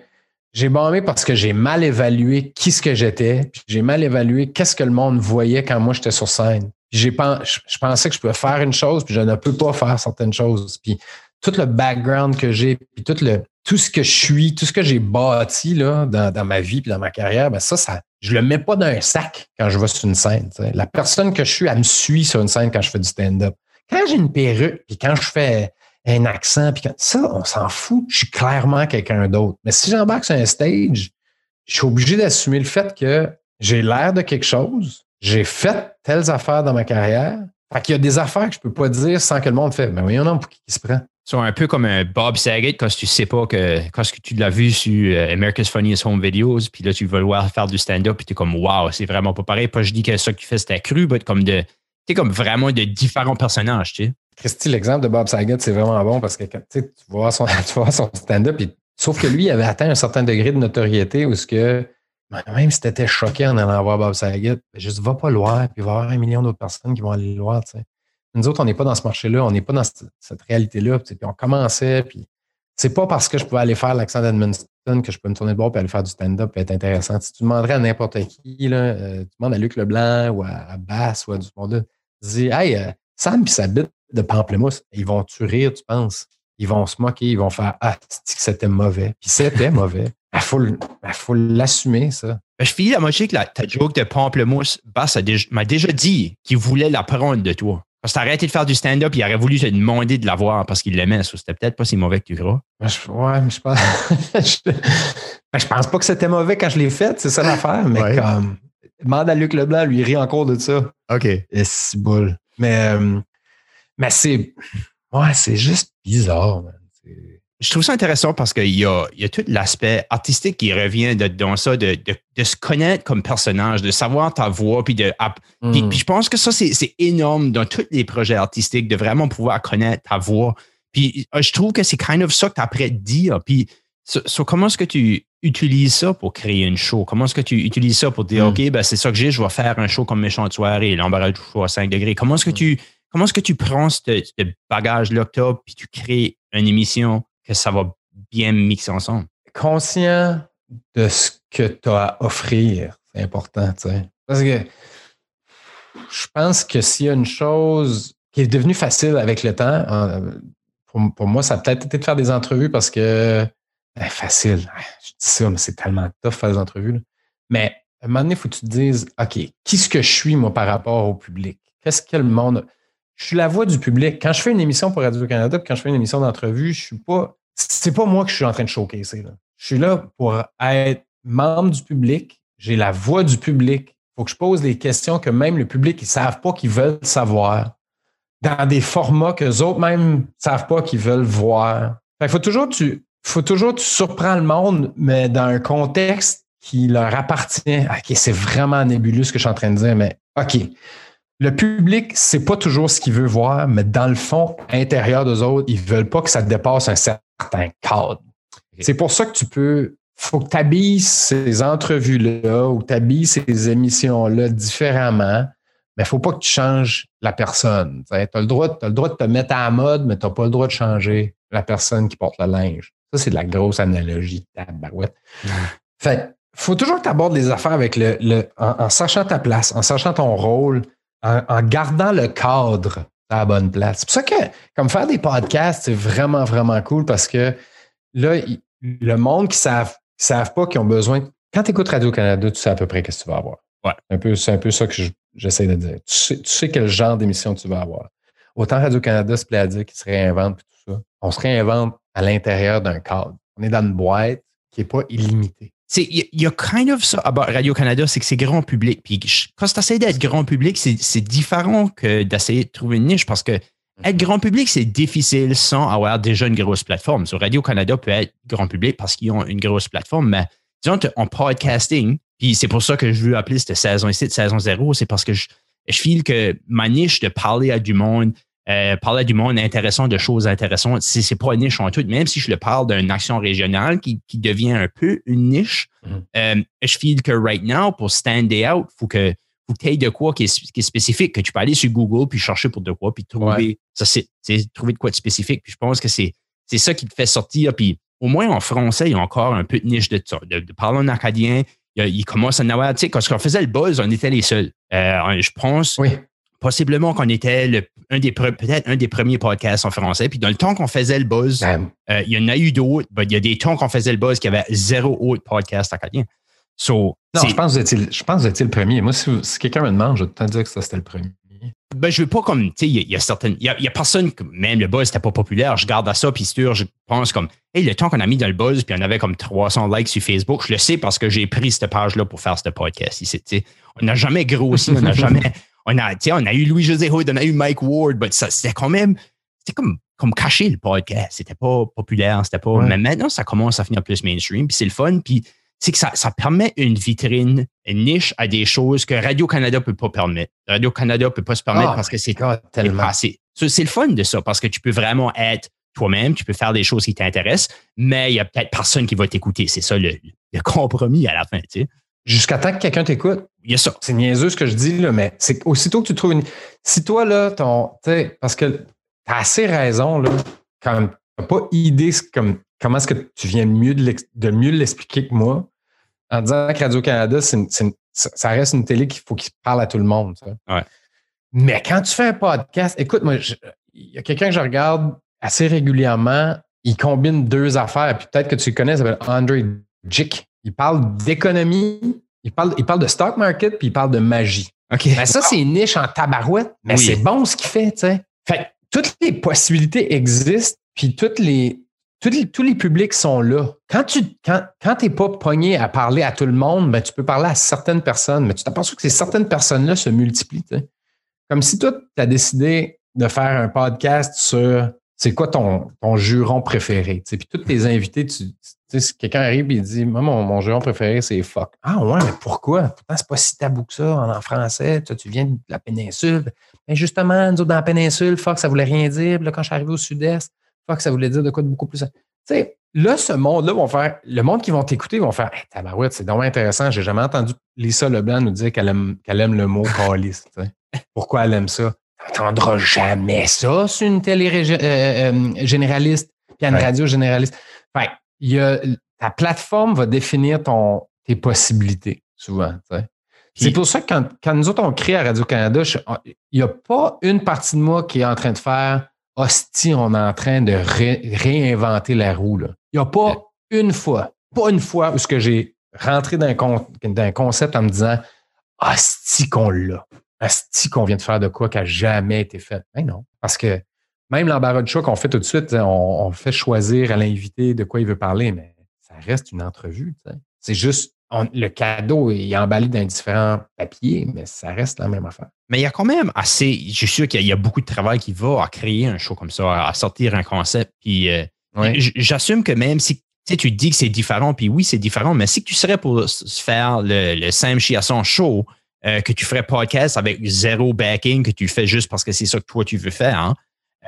Speaker 2: j'ai bombé parce que j'ai mal évalué qui ce que j'étais, puis j'ai mal évalué qu'est-ce que le monde voyait quand moi j'étais sur scène je pensais que je pouvais faire une chose, puis je ne peux pas faire certaines choses. Puis tout le background que j'ai, puis tout, le, tout ce que je suis, tout ce que j'ai bâti là, dans, ma vie puis dans ma carrière, ben ça, ça, je le mets pas dans un sac quand je vais sur une scène. La personne que je suis, elle me suit sur une scène quand je fais du stand-up. Quand j'ai une perruque, puis quand je fais un accent, puis ça, on s'en fout. Je suis clairement quelqu'un d'autre. Mais si j'embarque sur un stage, je suis obligé d'assumer le fait que j'ai l'air de quelque chose, j'ai fait telles affaires dans ma carrière. Fait qu'il y a des affaires que je peux pas dire sans que le monde fait. Mais voyons non, pour qui se prend?
Speaker 1: C'est un peu comme un Bob Saget quand tu sais pas que quand tu l'as vu sur euh, America's Funniest Home Videos, puis là tu veux le voir faire du stand-up, puis tu es comme wow, c'est vraiment pas pareil. Pas je dis que ça que tu fais c'était cru, mais comme de comme vraiment de différents personnages, tu.
Speaker 2: Christy, l'exemple de Bob Saget, c'est vraiment bon parce que tu vois son, son stand-up, sauf que lui, il avait atteint un certain degré de notoriété où ce que même si tu étais choqué en allant voir Bob Saget, ben, juste va pas le voir, puis va y avoir un million d'autres personnes qui vont aller le voir. Nous autres, on n'est pas dans ce marché-là, on n'est pas dans cette, réalité-là. Puis on commençait, puis c'est pas parce que je pouvais aller faire l'accent d'Edmundston que je peux me tourner de bord et aller faire du stand-up et être intéressant. Si tu demanderais à n'importe qui, là, euh, tu demandes à Luc Leblanc ou à, Bass ou à du monde, dis Hey, euh, Sam puis sa bite de pamplemousse, ils vont-tu rire, tu penses? Ils vont se moquer, ils vont faire Ah, c'était mauvais? Puis c'était mauvais. Il faut, l'assumer, ça.
Speaker 1: Ben, je finis la moitié que la, ta joke de pamplemousse, Bass m'a déjà dit qu'il voulait la prendre de toi. Parce que t'as arrêté de faire du stand-up, il aurait voulu te demander de la voir parce qu'il l'aimait. C'était peut-être pas si mauvais que tu crois.
Speaker 2: Ben, ouais, mais je pense. Ben, je... pense pas que c'était mauvais quand je l'ai fait, c'est ça l'affaire. Mais comme. Demande à Luc Leblanc, lui, il rit encore de ça.
Speaker 1: OK.
Speaker 2: Et c'est boule. Mais, euh, mais c'est. Ouais, c'est juste bizarre, man
Speaker 1: je trouve ça intéressant parce qu'il y y a tout l'aspect artistique qui revient de, dans ça, de, de, se connaître comme personnage, de savoir ta voix, puis de. Hmm. Puis, je pense que ça, c'est énorme dans tous les projets artistiques, de vraiment pouvoir connaître ta voix. Puis euh, je trouve que c'est kind of ça que tu as après dire. Puis comment est-ce que tu utilises ça pour créer une show? Comment est-ce que tu utilises ça pour dire, hmm. OK, ben, c'est ça que j'ai, je vais faire un show comme méchant de soirée, l'embarras du choix à 5 degrés. Comment est-ce que hmm. tu. Comment est-ce que tu prends ce, bagage-là que tu as, puis tu crées une émission que ça va bien mixer ensemble?
Speaker 2: Conscient de ce que tu as à offrir, c'est important, tu sais. Parce que je pense que s'il y a une chose qui est devenue facile avec le temps, pour, moi, ça a peut-être été de faire des entrevues parce que ben, facile, je dis ça, mais c'est tellement tough faire des entrevues. Mais à un moment donné, il faut que tu te dises, OK, qui ce que je suis, moi, par rapport au public? Qu'est-ce que le monde. Je suis la voix du public. Quand je fais une émission pour Radio-Canada, quand je fais une émission d'entrevue, je suis pas c'est pas moi que je suis en train de choquer. Là. Je suis là pour être membre du public. J'ai la voix du public. Il faut que je pose des questions que même le public, ne savent pas qu'ils veulent savoir. Dans des formats que les autres même ne savent pas qu'ils veulent voir. Il faut toujours tu faut toujours tu surprends le monde, mais dans un contexte qui leur appartient. OK, c'est vraiment nébuleux ce que je suis en train de dire, mais OK. Le public, c'est pas toujours ce qu'il veut voir, mais dans le fond, intérieur d'eux autres, ils veulent pas que ça dépasse un certain cadre. C'est pour ça que tu peux. faut que tu habilles ces entrevues-là ou tu habilles ces émissions-là différemment, mais il ne faut pas que tu changes la personne. Tu as, le droit, le droit de te mettre à la mode, mais tu n'as pas le droit de changer la personne qui porte le linge. Ça, c'est de la grosse analogie. Tabarouette. Fait faut toujours que tu abordes les affaires avec le, en, sachant ta place, en sachant ton rôle, en, gardant le cadre à la bonne place. C'est pour ça que, comme faire des podcasts, c'est vraiment, vraiment cool parce que là, le monde qui ne savent, savent pas, qui ont besoin. Quand tu écoutes Radio-Canada, tu sais à peu près ce que tu vas avoir.
Speaker 1: Ouais.
Speaker 2: c'est un peu ça que j'essaie de dire. Tu sais, quel genre d'émission tu vas avoir. Autant Radio-Canada se plaît à dire qu'il se réinvente et tout ça. On se réinvente à l'intérieur d'un cadre. On est dans une boîte qui n'est pas illimitée.
Speaker 1: Il y, a kind of ça à Radio-Canada, c'est que c'est grand public. Puis quand tu essaies d'être grand public, c'est différent que d'essayer de trouver une niche parce que être mhm. grand public, c'est difficile sans avoir déjà une grosse plateforme. Sur Radio-Canada peut être grand public parce qu'ils ont une grosse plateforme, mais disons, en podcasting, puis c'est pour ça que je veux appeler cette saison ici, saison zéro, c'est parce que je, je file que ma niche de parler à du monde, euh, parler à du monde intéressant, de choses intéressantes, c'est, c'est pas une niche en tout. Même si je le parle d'une action régionale qui, qui, devient un peu une niche, mhm. euh, je file que right now, pour stand out, il faut que faut que tu aies de quoi qui est, qui est, spécifique, que tu peux aller sur Google puis chercher pour de quoi, puis trouver, ça, c'est, trouver de quoi de spécifique. Puis je pense que c'est, c'est ça qui te fait sortir. Puis au moins en français, il y a encore un peu de niche de ça, de, parler en acadien. Il, commence à en avoir, tu sais, quand on faisait le buzz, on était les seuls. Euh, je pense
Speaker 2: oui.
Speaker 1: Possiblement qu'on était le, un des peut-être un des premiers podcasts en français. Puis dans le temps qu'on faisait le buzz, euh, il y en a eu d'autres. il y a des temps qu'on faisait le buzz qui avait zéro autre podcast acadien.
Speaker 2: So, non, je pense, que vous étiez, le premier. Moi, si, quelqu'un me demande, je vais te dire que ça, c'était le premier.
Speaker 1: Ben, je veux pas comme, tu sais, il y, a certaines, il y a, personne, même le buzz n'était pas populaire, je garde à ça, puis sûr, je pense comme, hey, le temps qu'on a mis dans le buzz, puis on avait comme 300 likes sur Facebook, je le sais parce que j'ai pris cette page-là pour faire ce podcast ici, On n'a jamais grossi, on n'a jamais, on a, on a eu Louis-José Hood, on a eu Mike Ward, mais c'était quand même, c'était comme, comme caché le podcast, c'était pas populaire, c'était pas, mais maintenant, ça commence à finir plus mainstream, puis c'est le fun, puis c'est que ça, permet une vitrine, une niche à des choses que Radio-Canada ne peut pas permettre. Radio-Canada ne peut pas se permettre ah, parce que c'est tellement assez. C'est le fun de ça parce que tu peux vraiment être toi-même, tu peux faire des choses qui t'intéressent, mais il y a peut-être personne qui va t'écouter. C'est ça le, compromis à la fin. Tu sais.
Speaker 2: Jusqu'à temps que quelqu'un t'écoute.
Speaker 1: Il y a ça.
Speaker 2: C'est niaiseux ce que je dis, là, mais c'est aussitôt que tu trouves une. Si toi, là, ton. Parce que tu as assez raison, là, quand tu n'as pas idée comme comment est-ce que tu viens mieux de, mieux l'expliquer que moi en disant que Radio-Canada, ça reste une télé qu'il faut qu'il parle à tout le monde. Mais quand tu fais un podcast, écoute, moi, il y a quelqu'un que je regarde assez régulièrement, il combine deux affaires, puis peut-être que tu le connais, il s'appelle Andre Jick. Il parle d'économie, il parle, il parle de stock market, puis il parle de magie.
Speaker 1: OK.
Speaker 2: Ben, ça, c'est une niche en tabarouette, mais c'est bon ce qu'il fait, tu sais. Fait toutes les possibilités existent, puis toutes les, tous les, tous les publics sont là. Quand tu quand, quand n'es pas pogné à parler à tout le monde, ben, tu peux parler à certaines personnes, mais tu t'aperçois que ces certaines personnes-là se multiplient. Comme si toi, tu as décidé de faire un podcast sur c'est quoi ton, ton juron préféré? Puis tous tes invités, tu, si quelqu'un arrive et il dit Moi, mon, juron préféré, c'est fuck. Ah ouais, mais pourquoi? Pourtant, c'est pas si tabou que ça en, français. Tu, viens de la péninsule. Mais justement, nous autres, dans la péninsule, fuck, ça voulait rien dire. Là, quand je suis arrivé au sud-est, que ça voulait dire de quoi de beaucoup plus. Tu sais, là, ce monde-là vont faire. Le monde qui vont t'écouter vont faire Hey, tabarouette, c'est vraiment intéressant. J'ai jamais entendu Lisa Leblanc nous dire qu'elle aime, qu'elle aime le mot calice. Pourquoi elle aime ça? T'entendras jamais ça sur une télé euh, euh, généraliste, puis une radio généraliste. Fait il y a, ta plateforme va définir ton, tes possibilités, souvent. C'est pour ça que quand, quand, nous autres, on crée à Radio-Canada, il n'y a pas une partie de moi qui est en train de faire hostie, on est en train de réinventer la roue. Il n'y a pas une fois, pas une fois où que j'ai rentré dans un, concept en me disant hostie qu'on l'a. Hostie qu'on vient de faire de quoi qui n'a jamais été fait? Mais ben non. Parce que même l'embarras de choix qu'on fait tout de suite, on, fait choisir à l'invité de quoi il veut parler, mais ça reste une entrevue. C'est juste le cadeau est emballé dans différents papiers, mais ça reste la même affaire.
Speaker 1: Mais il y a quand même assez, je suis sûr qu'il y, a beaucoup de travail qui va à créer un show comme ça, à sortir un concept. Puis euh, j'assume que même si tu dis que c'est différent, puis oui, c'est différent, mais si tu serais pour faire le, le Sam Chiasson show, euh, que tu ferais podcast avec zéro backing, que tu fais juste parce que c'est ça que toi tu veux faire, hein,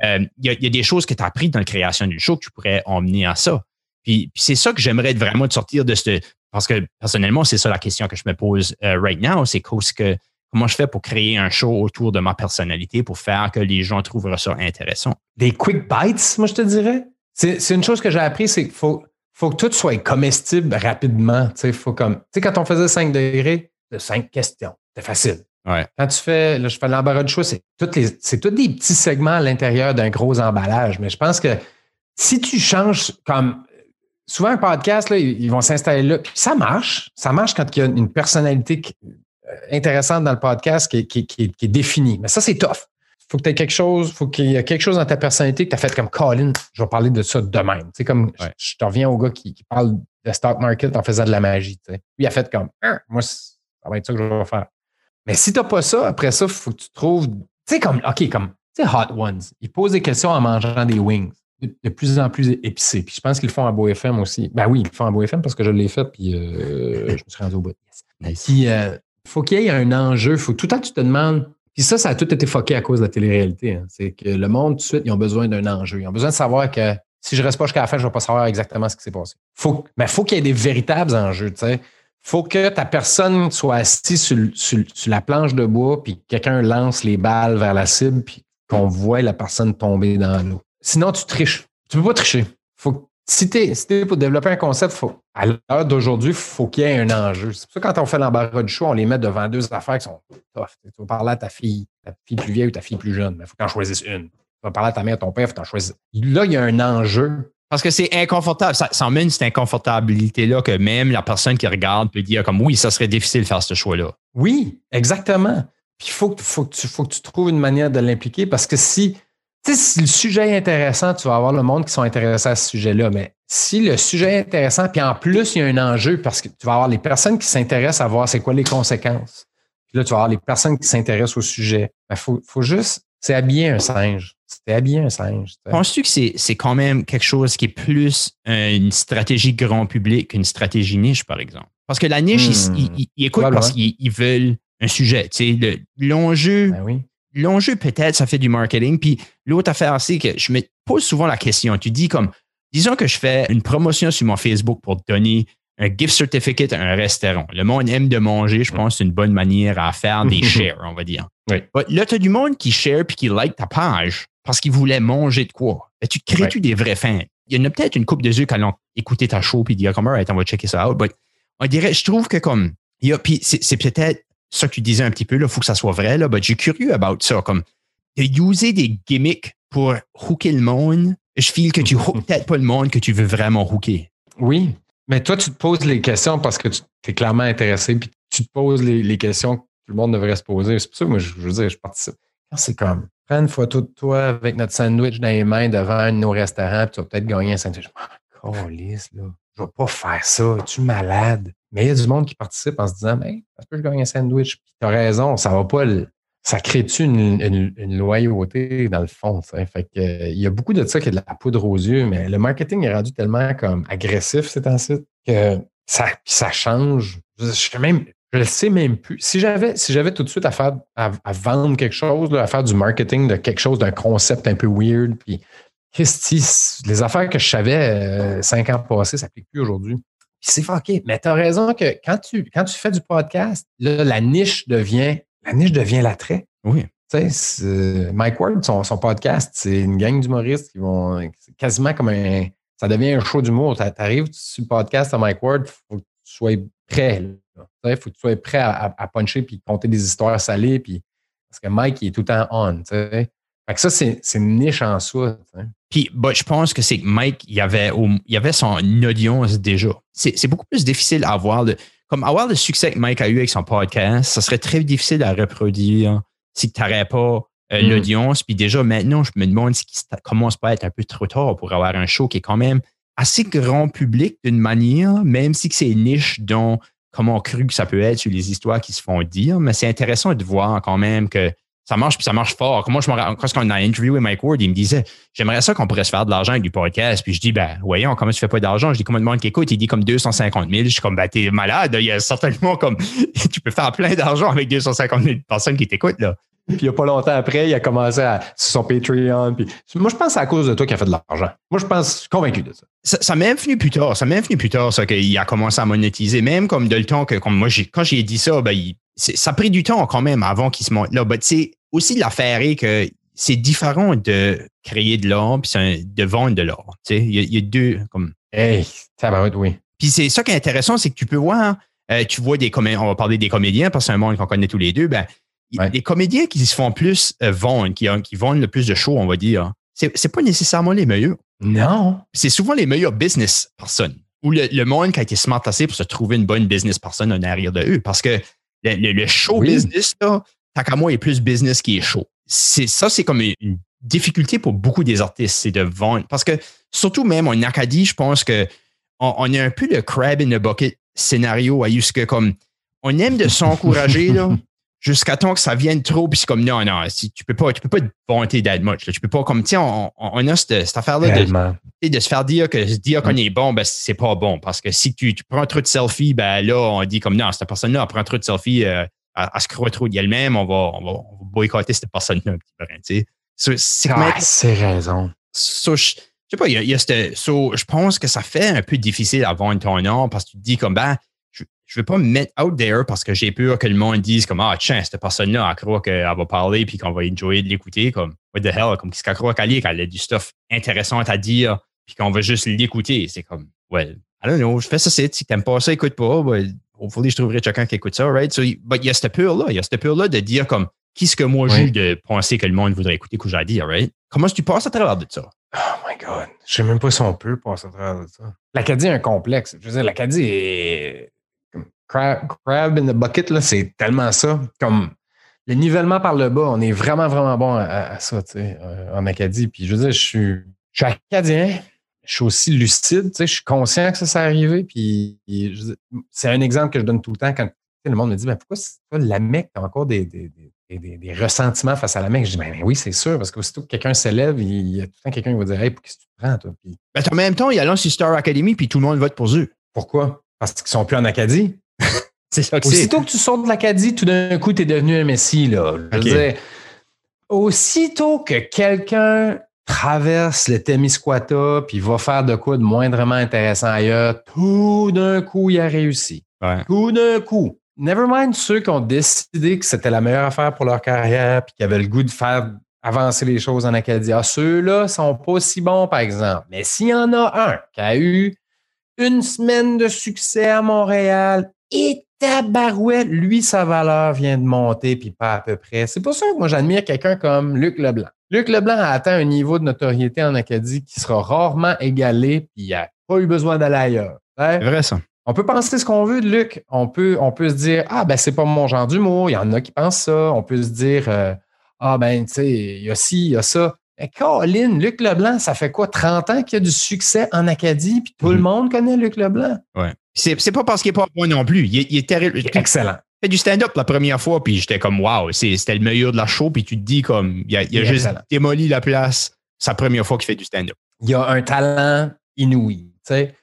Speaker 1: euh, il y, a des choses que tu as apprises dans la création du show que tu pourrais emmener à ça. Puis, c'est ça que j'aimerais vraiment de sortir de ce. Parce que personnellement, c'est ça la question que je me pose right now, c'est que Comment je fais pour créer un show autour de ma personnalité pour faire que les gens trouvent ça intéressant?
Speaker 2: Des quick bites, moi, je te dirais? C'est une chose que j'ai appris, c'est qu'il faut, faut que tout soit comestible rapidement. faut comme, tu sais, quand on faisait 5 degrés, de 5 questions. C'était facile. Quand tu fais, là, je fais l'embarras de choix, c'est tous c'est des petits segments à l'intérieur d'un gros emballage. Mais je pense que si tu changes comme souvent un podcast, là, ils vont s'installer là. Puis ça marche. Ça marche quand il y a une personnalité euh, intéressante dans le podcast qui, qui, est définie. Mais ça, c'est tough. Il faut que tu aies quelque chose, faut qu'il y ait quelque chose dans ta personnalité que tu as fait comme Colin. Je vais parler de ça de même. Sais, comme je, te reviens au gars qui, parle de stock market en faisant de la magie. Tu sais. Lui, il a fait comme hein, moi, ça va être ça que je vais faire. Mais si tu n'as pas ça, après ça, il faut que tu trouves. Tu sais, comme, OK, comme, tu sais, Hot Ones. Ils posent des questions en mangeant des wings de plus en plus épicés. Puis je pense qu'ils le font à BoFM aussi. Ben oui, ils le font à BoFM parce que je l'ai fait, puis euh, je me suis rendu au bout. Puis euh, faut qu'il y ait un enjeu. Faut, tout le temps, tu te demandes. Puis ça, ça a tout été foqué à cause de la télé-réalité. Hein. C'est que le monde, tout de suite, ils ont besoin d'un enjeu. Ils ont besoin de savoir que si je reste pas jusqu'à la fin, je ne vais pas savoir exactement ce qui s'est passé. Faut, mais il faut qu'il y ait des véritables enjeux. Il faut que ta personne soit assise sur, la planche de bois, puis quelqu'un lance les balles vers la cible, puis qu'on voit la personne tomber dans l'eau. Sinon, tu triches. Tu peux pas tricher. Faut, si tu es, pour développer un concept, à l'heure d'aujourd'hui, il faut qu'il y ait un enjeu. C'est pour ça que quand on fait l'embarras du choix, on les met devant deux affaires qui sont tough. Tu vas parler à ta fille, ta fille plus vieille ou ta fille plus jeune, mais il faut que tu en choisisses une. Tu vas parler à ta mère, ton père, il faut que tu en choisisses. Là, il y a un enjeu.
Speaker 1: Parce que c'est inconfortable. Ça, emmène cette inconfortabilité-là que même la personne qui regarde peut dire comme oui, ça serait difficile de faire ce choix-là.
Speaker 2: Oui, exactement. Puis il faut, que tu, faut que tu trouves une manière de l'impliquer parce que si si le sujet est intéressant, tu vas avoir le monde qui sont intéressés à ce sujet-là. Mais si le sujet est intéressant, puis en plus, il y a un enjeu parce que tu vas avoir les personnes qui s'intéressent à voir c'est quoi les conséquences. Puis là, tu vas avoir les personnes qui s'intéressent au sujet. Il ben, faut juste, c'est habiller un singe. C'est habiller un singe.
Speaker 1: Penses-tu que c'est, quand même quelque chose qui est plus une stratégie grand public qu'une stratégie niche, par exemple? Parce que la niche, ils, hmm. écoutent parce qu'ils veulent un sujet. L'enjeu, ben oui l'enjeu, peut-être, ça fait du marketing. Puis l'autre affaire, c'est que je me pose souvent la question. Tu dis comme, disons que je fais une promotion sur mon Facebook pour donner un gift certificate à un restaurant. Le monde aime de manger, je pense c'est une bonne manière à faire des shares, on va dire. Là, tu as du monde qui share puis qui like ta page parce qu'il voulait manger de quoi. Et tu crées-tu des vrais fans? Il y en a peut-être une coupe de yeux qui allons écouter ta show puis dire comme, on va checker ça out. on dirait, je trouve que comme, il y a, puis c'est peut-être ça que tu disais un petit peu, il faut que ça soit vrai. Là, ben, j'ai curieux about ça. Comme, de user des gimmicks pour hooker le monde. Je file que tu hookes peut-être pas le monde que tu veux vraiment hooker.
Speaker 2: Oui, mais toi, tu te poses les questions parce que tu es clairement intéressé, puis tu te poses les, questions que tout le monde devrait se poser. C'est pour ça que moi, je, veux dire, je participe. Quand c'est comme, prends une photo de toi avec notre sandwich dans les mains devant un de nos restaurants, puis tu vas peut-être gagner un sandwich. Oh, lisse, là. Je vais pas faire ça. Es-tu malade? Mais il y a du monde qui participe en se disant, mais est-ce que je gagne un sandwich? Puis tu as raison, ça va pas ça crée-tu une, loyauté dans le fond? Euh, il y a beaucoup de ça qui est de la poudre aux yeux, mais le marketing est rendu tellement agressif ces temps-ci que ça, change. Je, je le sais même plus. Si j'avais, tout de suite à faire, à, vendre quelque chose, à faire du marketing de quelque chose, d'un concept un peu weird, puis Christy, les affaires que je savais euh, cinq ans passés, ça s'applique plus aujourd'hui c'est fucké. Mais tu as raison que quand tu fais du podcast, la niche devient la niche devient l'attrait.
Speaker 1: Oui.
Speaker 2: Tu sais, Mike Ward, son, son podcast, c'est une gang d'humoristes qui vont quasiment comme un. Ça devient un show d'humour. Tu arrives sur le podcast à Mike Ward, il faut que tu sois prêt. Il faut que tu sois prêt à, à, puncher puis compter des histoires salées. Puis, parce que Mike, il est tout le temps on. Fait que ça, c'est une niche en soi.
Speaker 1: Puis bah, je pense que c'est que Mike, il y avait, il avait son audience déjà. C'est beaucoup plus difficile à avoir. De, comme avoir le succès que Mike a eu avec son podcast, ça serait très difficile à reproduire si tu n'aurais pas euh, mm. l'audience. Puis déjà, maintenant, je me demande si ça commence pas à être un peu trop tard pour avoir un show qui est quand même assez grand public d'une manière, même si c'est niche dont comment cru que ça peut être sur les histoires qui se font dire. Mais c'est intéressant de voir quand même que ça marche puis ça marche fort. Moi, je me quand on a interviewé Mike Ward, il me disait J'aimerais ça qu'on pourrait se faire de l'argent avec du podcast. Puis je dis Ben, voyons, comment tu fais pas d'argent? Je dis Combien de monde qui écoute? Il dit comme 250 000. Je suis comme Ben, t'es malade. Il y a certainement comme tu peux faire plein d'argent avec 250 000 personnes qui t'écoutent. là.
Speaker 2: Puis il n'y a pas longtemps après, il a commencé à, sur son Patreon. Puis, moi, je pense que c'est à cause de toi qu'il a fait de l'argent. Moi, je pense, je suis convaincu de ça.
Speaker 1: Ça, ça même fini plus tard. Ça même fini plus tard, ça, qu'il a commencé à monétiser. Même comme de le temps que, comme moi, quand j'ai dit ça, ben, ça a pris du temps quand même avant qu'il se monte là. Ben, aussi l'affaire est que c'est différent de créer de l'or puis de vendre de l'or. Il y, a deux comme.
Speaker 2: Hey, ça va oui.
Speaker 1: Puis c'est ça qui est intéressant, c'est que tu peux voir, euh, tu vois des comédiens, on va parler des comédiens parce que c'est un monde qu'on connaît tous les deux, ben, Les comédiens qui se font plus euh, vendre, qui, qui vendent le plus de shows, on va dire, c'est, pas nécessairement les meilleurs.
Speaker 2: Non.
Speaker 1: C'est souvent les meilleurs business personnes ou le, monde qui a été smart assez pour se trouver une bonne business personne en arrière de eux. Parce que le, show business, là, tant qu'à moi, est plus business qui est show. C'est, ça, c'est comme une, difficulté pour beaucoup des artistes, c'est de vendre. Parce que surtout même en Acadie, je pense que on, a un peu le crab in the bucket scénario à comme on aime de s'encourager là jusqu'à temps que ça vienne trop puis c'est comme non non si, tu peux pas tu peux pas te vanter that much tu peux pas comme tiens on, on, a cette, affaire là de, de, se faire dire que se dire qu'on est bon ben c'est pas bon parce que si tu, tu, prends trop de selfies ben là on dit comme non cette personne là prend trop de selfies euh, elle, se croit trop d'elle-même on va, on va, on va boycotter cette personne là un petit peu tu sais.
Speaker 2: C'est ah, c'est raison.
Speaker 1: Je, sais pas, il y a, je pense que ça fait un peu difficile à vendre ton nom parce que tu te dis comme ben je ne veux pas me mettre out there parce que j'ai peur que le monde dise comme Ah, tiens, cette personne-là, elle croit qu'elle va parler puis qu'on va enjoyer de l'écouter. Comme What the hell? Comme qu'est-ce qu'elle croit qu'elle est, qu'elle a du stuff intéressant à dire puis qu'on va juste l'écouter. C'est comme Well, I don't know, je fais ça, c'est si t'aimes pas ça, écoute pas. il hopefully, je trouverai quelqu'un qui écoute ça, right? So, but il y a cette peur-là. Il y a cette peur-là de dire comme qu'est-ce que moi j'ai de penser que le monde voudrait écouter que j'ai à dire, right? Comment est-ce que tu passes à travers de ça?
Speaker 2: Oh my God. Je sais même pas si on peut passer à travers de ça. L'Acadie est un complexe. Je veux dire, l'Acadie est crab, in the bucket, là, c'est tellement ça. Comme le nivellement par le bas, on est vraiment, vraiment bon à, ça, tu sais, euh, en Acadie. Puis je veux dire, je suis, je suis acadien, je suis aussi lucide, tu sais, je suis conscient que ça s'est arrivé. Puis c'est un exemple que je donne tout le temps quand le monde me dit, ben, pourquoi toi, la Mecque, tu as encore des, des, des, des, ressentiments face à la Mecque? Je dis, ben, ben oui, c'est sûr, parce qu'aussitôt que quelqu'un s'élève, il y a tout le temps quelqu'un qui va dire, hey, qu'est-ce que tu prends, toi? Puis,
Speaker 1: ben, en même temps, il y a sur Star Academy, puis tout le monde vote pour eux.
Speaker 2: Pourquoi? Parce qu'ils sont plus en Acadie.
Speaker 1: C'est ça que
Speaker 2: Aussitôt que tu sors de l'Acadie, tout d'un coup, tu es devenu un Messie. Là. aussitôt que quelqu'un traverse le Témiscouata puis va faire de quoi de moindrement intéressant ailleurs, tout d'un coup, il a réussi. Tout d'un coup. Never mind ceux qui ont décidé que c'était la meilleure affaire pour leur carrière puis qui avaient le goût de faire avancer les choses en Acadie. Ah, ceux-là sont pas aussi bons, par exemple. Mais s'il y en a un qui a eu une semaine de succès à Montréal et tabarouette, lui, sa valeur vient de monter, puis pas à peu près. C'est pour ça que moi, j'admire quelqu'un comme Luc Leblanc. Luc Leblanc a atteint un niveau de notoriété en Acadie qui sera rarement égalé, puis il n'a pas eu besoin d'aller ailleurs.
Speaker 1: C'est vrai, ça.
Speaker 2: On peut penser ce qu'on veut de Luc. On peut, on peut se dire, ah, ben, c'est pas mon genre d'humour. Il y en a qui pensent ça. On peut se dire, euh, ah, ben, tu sais, il y a ci, il y a ça. Mais Colin, Luc Leblanc, ça fait quoi, 30 ans qu'il y a du succès en Acadie, puis tout le mhm. monde connaît Luc Leblanc?
Speaker 1: Ouais. C'est pas parce qu'il n'est pas bon non plus. Il, est terrible.
Speaker 2: excellent.
Speaker 1: fait du stand-up la première fois, puis j'étais comme, wow, c'était le meilleur de la show, puis tu te dis, comme, il a, a juste démoli la place sa première fois qu'il fait du stand-up.
Speaker 2: Il a un talent inouï, tu sais.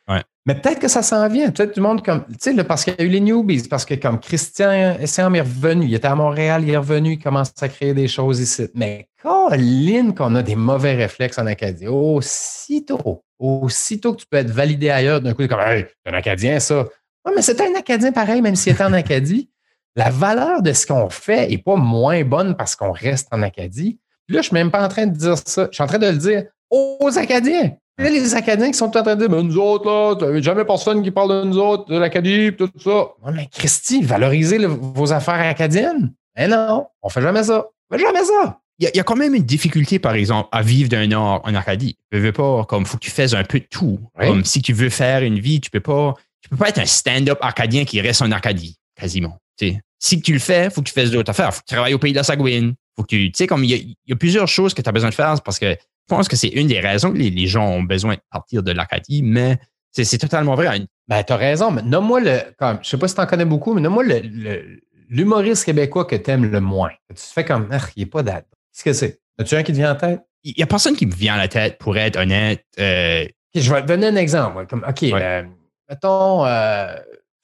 Speaker 2: Mais peut-être que ça s'en vient. Peut-être du monde comme, tu sais, parce qu'il y a eu les newbies, parce que comme Christian Essam est revenu, il était à Montréal, il est revenu, il commence à créer des choses ici. Mais Colin, qu'on a des mauvais réflexes en Acadie, aussitôt, aussitôt que tu peux être validé ailleurs, d'un coup, comme, hey, c'est un Acadien, ça. Oui, mais c'est un Acadien pareil, même s'il était en Acadie. La valeur de ce qu'on fait n'est pas moins bonne parce qu'on reste en Acadie. Puis là, je ne suis même pas en train de dire ça. Je suis en train de le dire aux Acadiens. Les Acadiens qui sont en train de dire, mais nous autres, là, tu jamais personne qui parle de nous autres, de l'Acadie, tout ça. Non, mais Christy, valorisez vos affaires acadiennes. Mais non, on fait jamais ça. On fait jamais ça
Speaker 1: il y, a quand même une difficulté, par exemple, à vivre d'un an en Acadie. Tu veux pas, comme, faut que tu fasses un peu de tout. Comme si tu veux faire une vie, tu peux pas, tu peux pas être un stand-up acadien qui reste en Acadie, quasiment. Si tu le fais, faut que tu fasses d'autres affaires. Faut que tu travailles au pays de la Sagouine. Faut que tu, tu sais, comme il y, a, plusieurs choses que tu as besoin de faire parce que je pense que c'est une des raisons que les, gens ont besoin de partir de l'Acadie, mais c'est totalement vrai.
Speaker 2: Ben, tu as raison, mais nomme-moi le, comme, je sais pas si tu en connais beaucoup, mais nomme-moi le, l'humoriste québécois que tu aimes le moins. Tu te fais comme, ah, il n'est pas date. Qu'est-ce que c'est? As-tu un qui te vient en tête?
Speaker 1: Il n'y a personne qui me vient à la tête, pour être honnête. Euh,
Speaker 2: je vais te donner un exemple. Comme, OK, euh, mettons euh,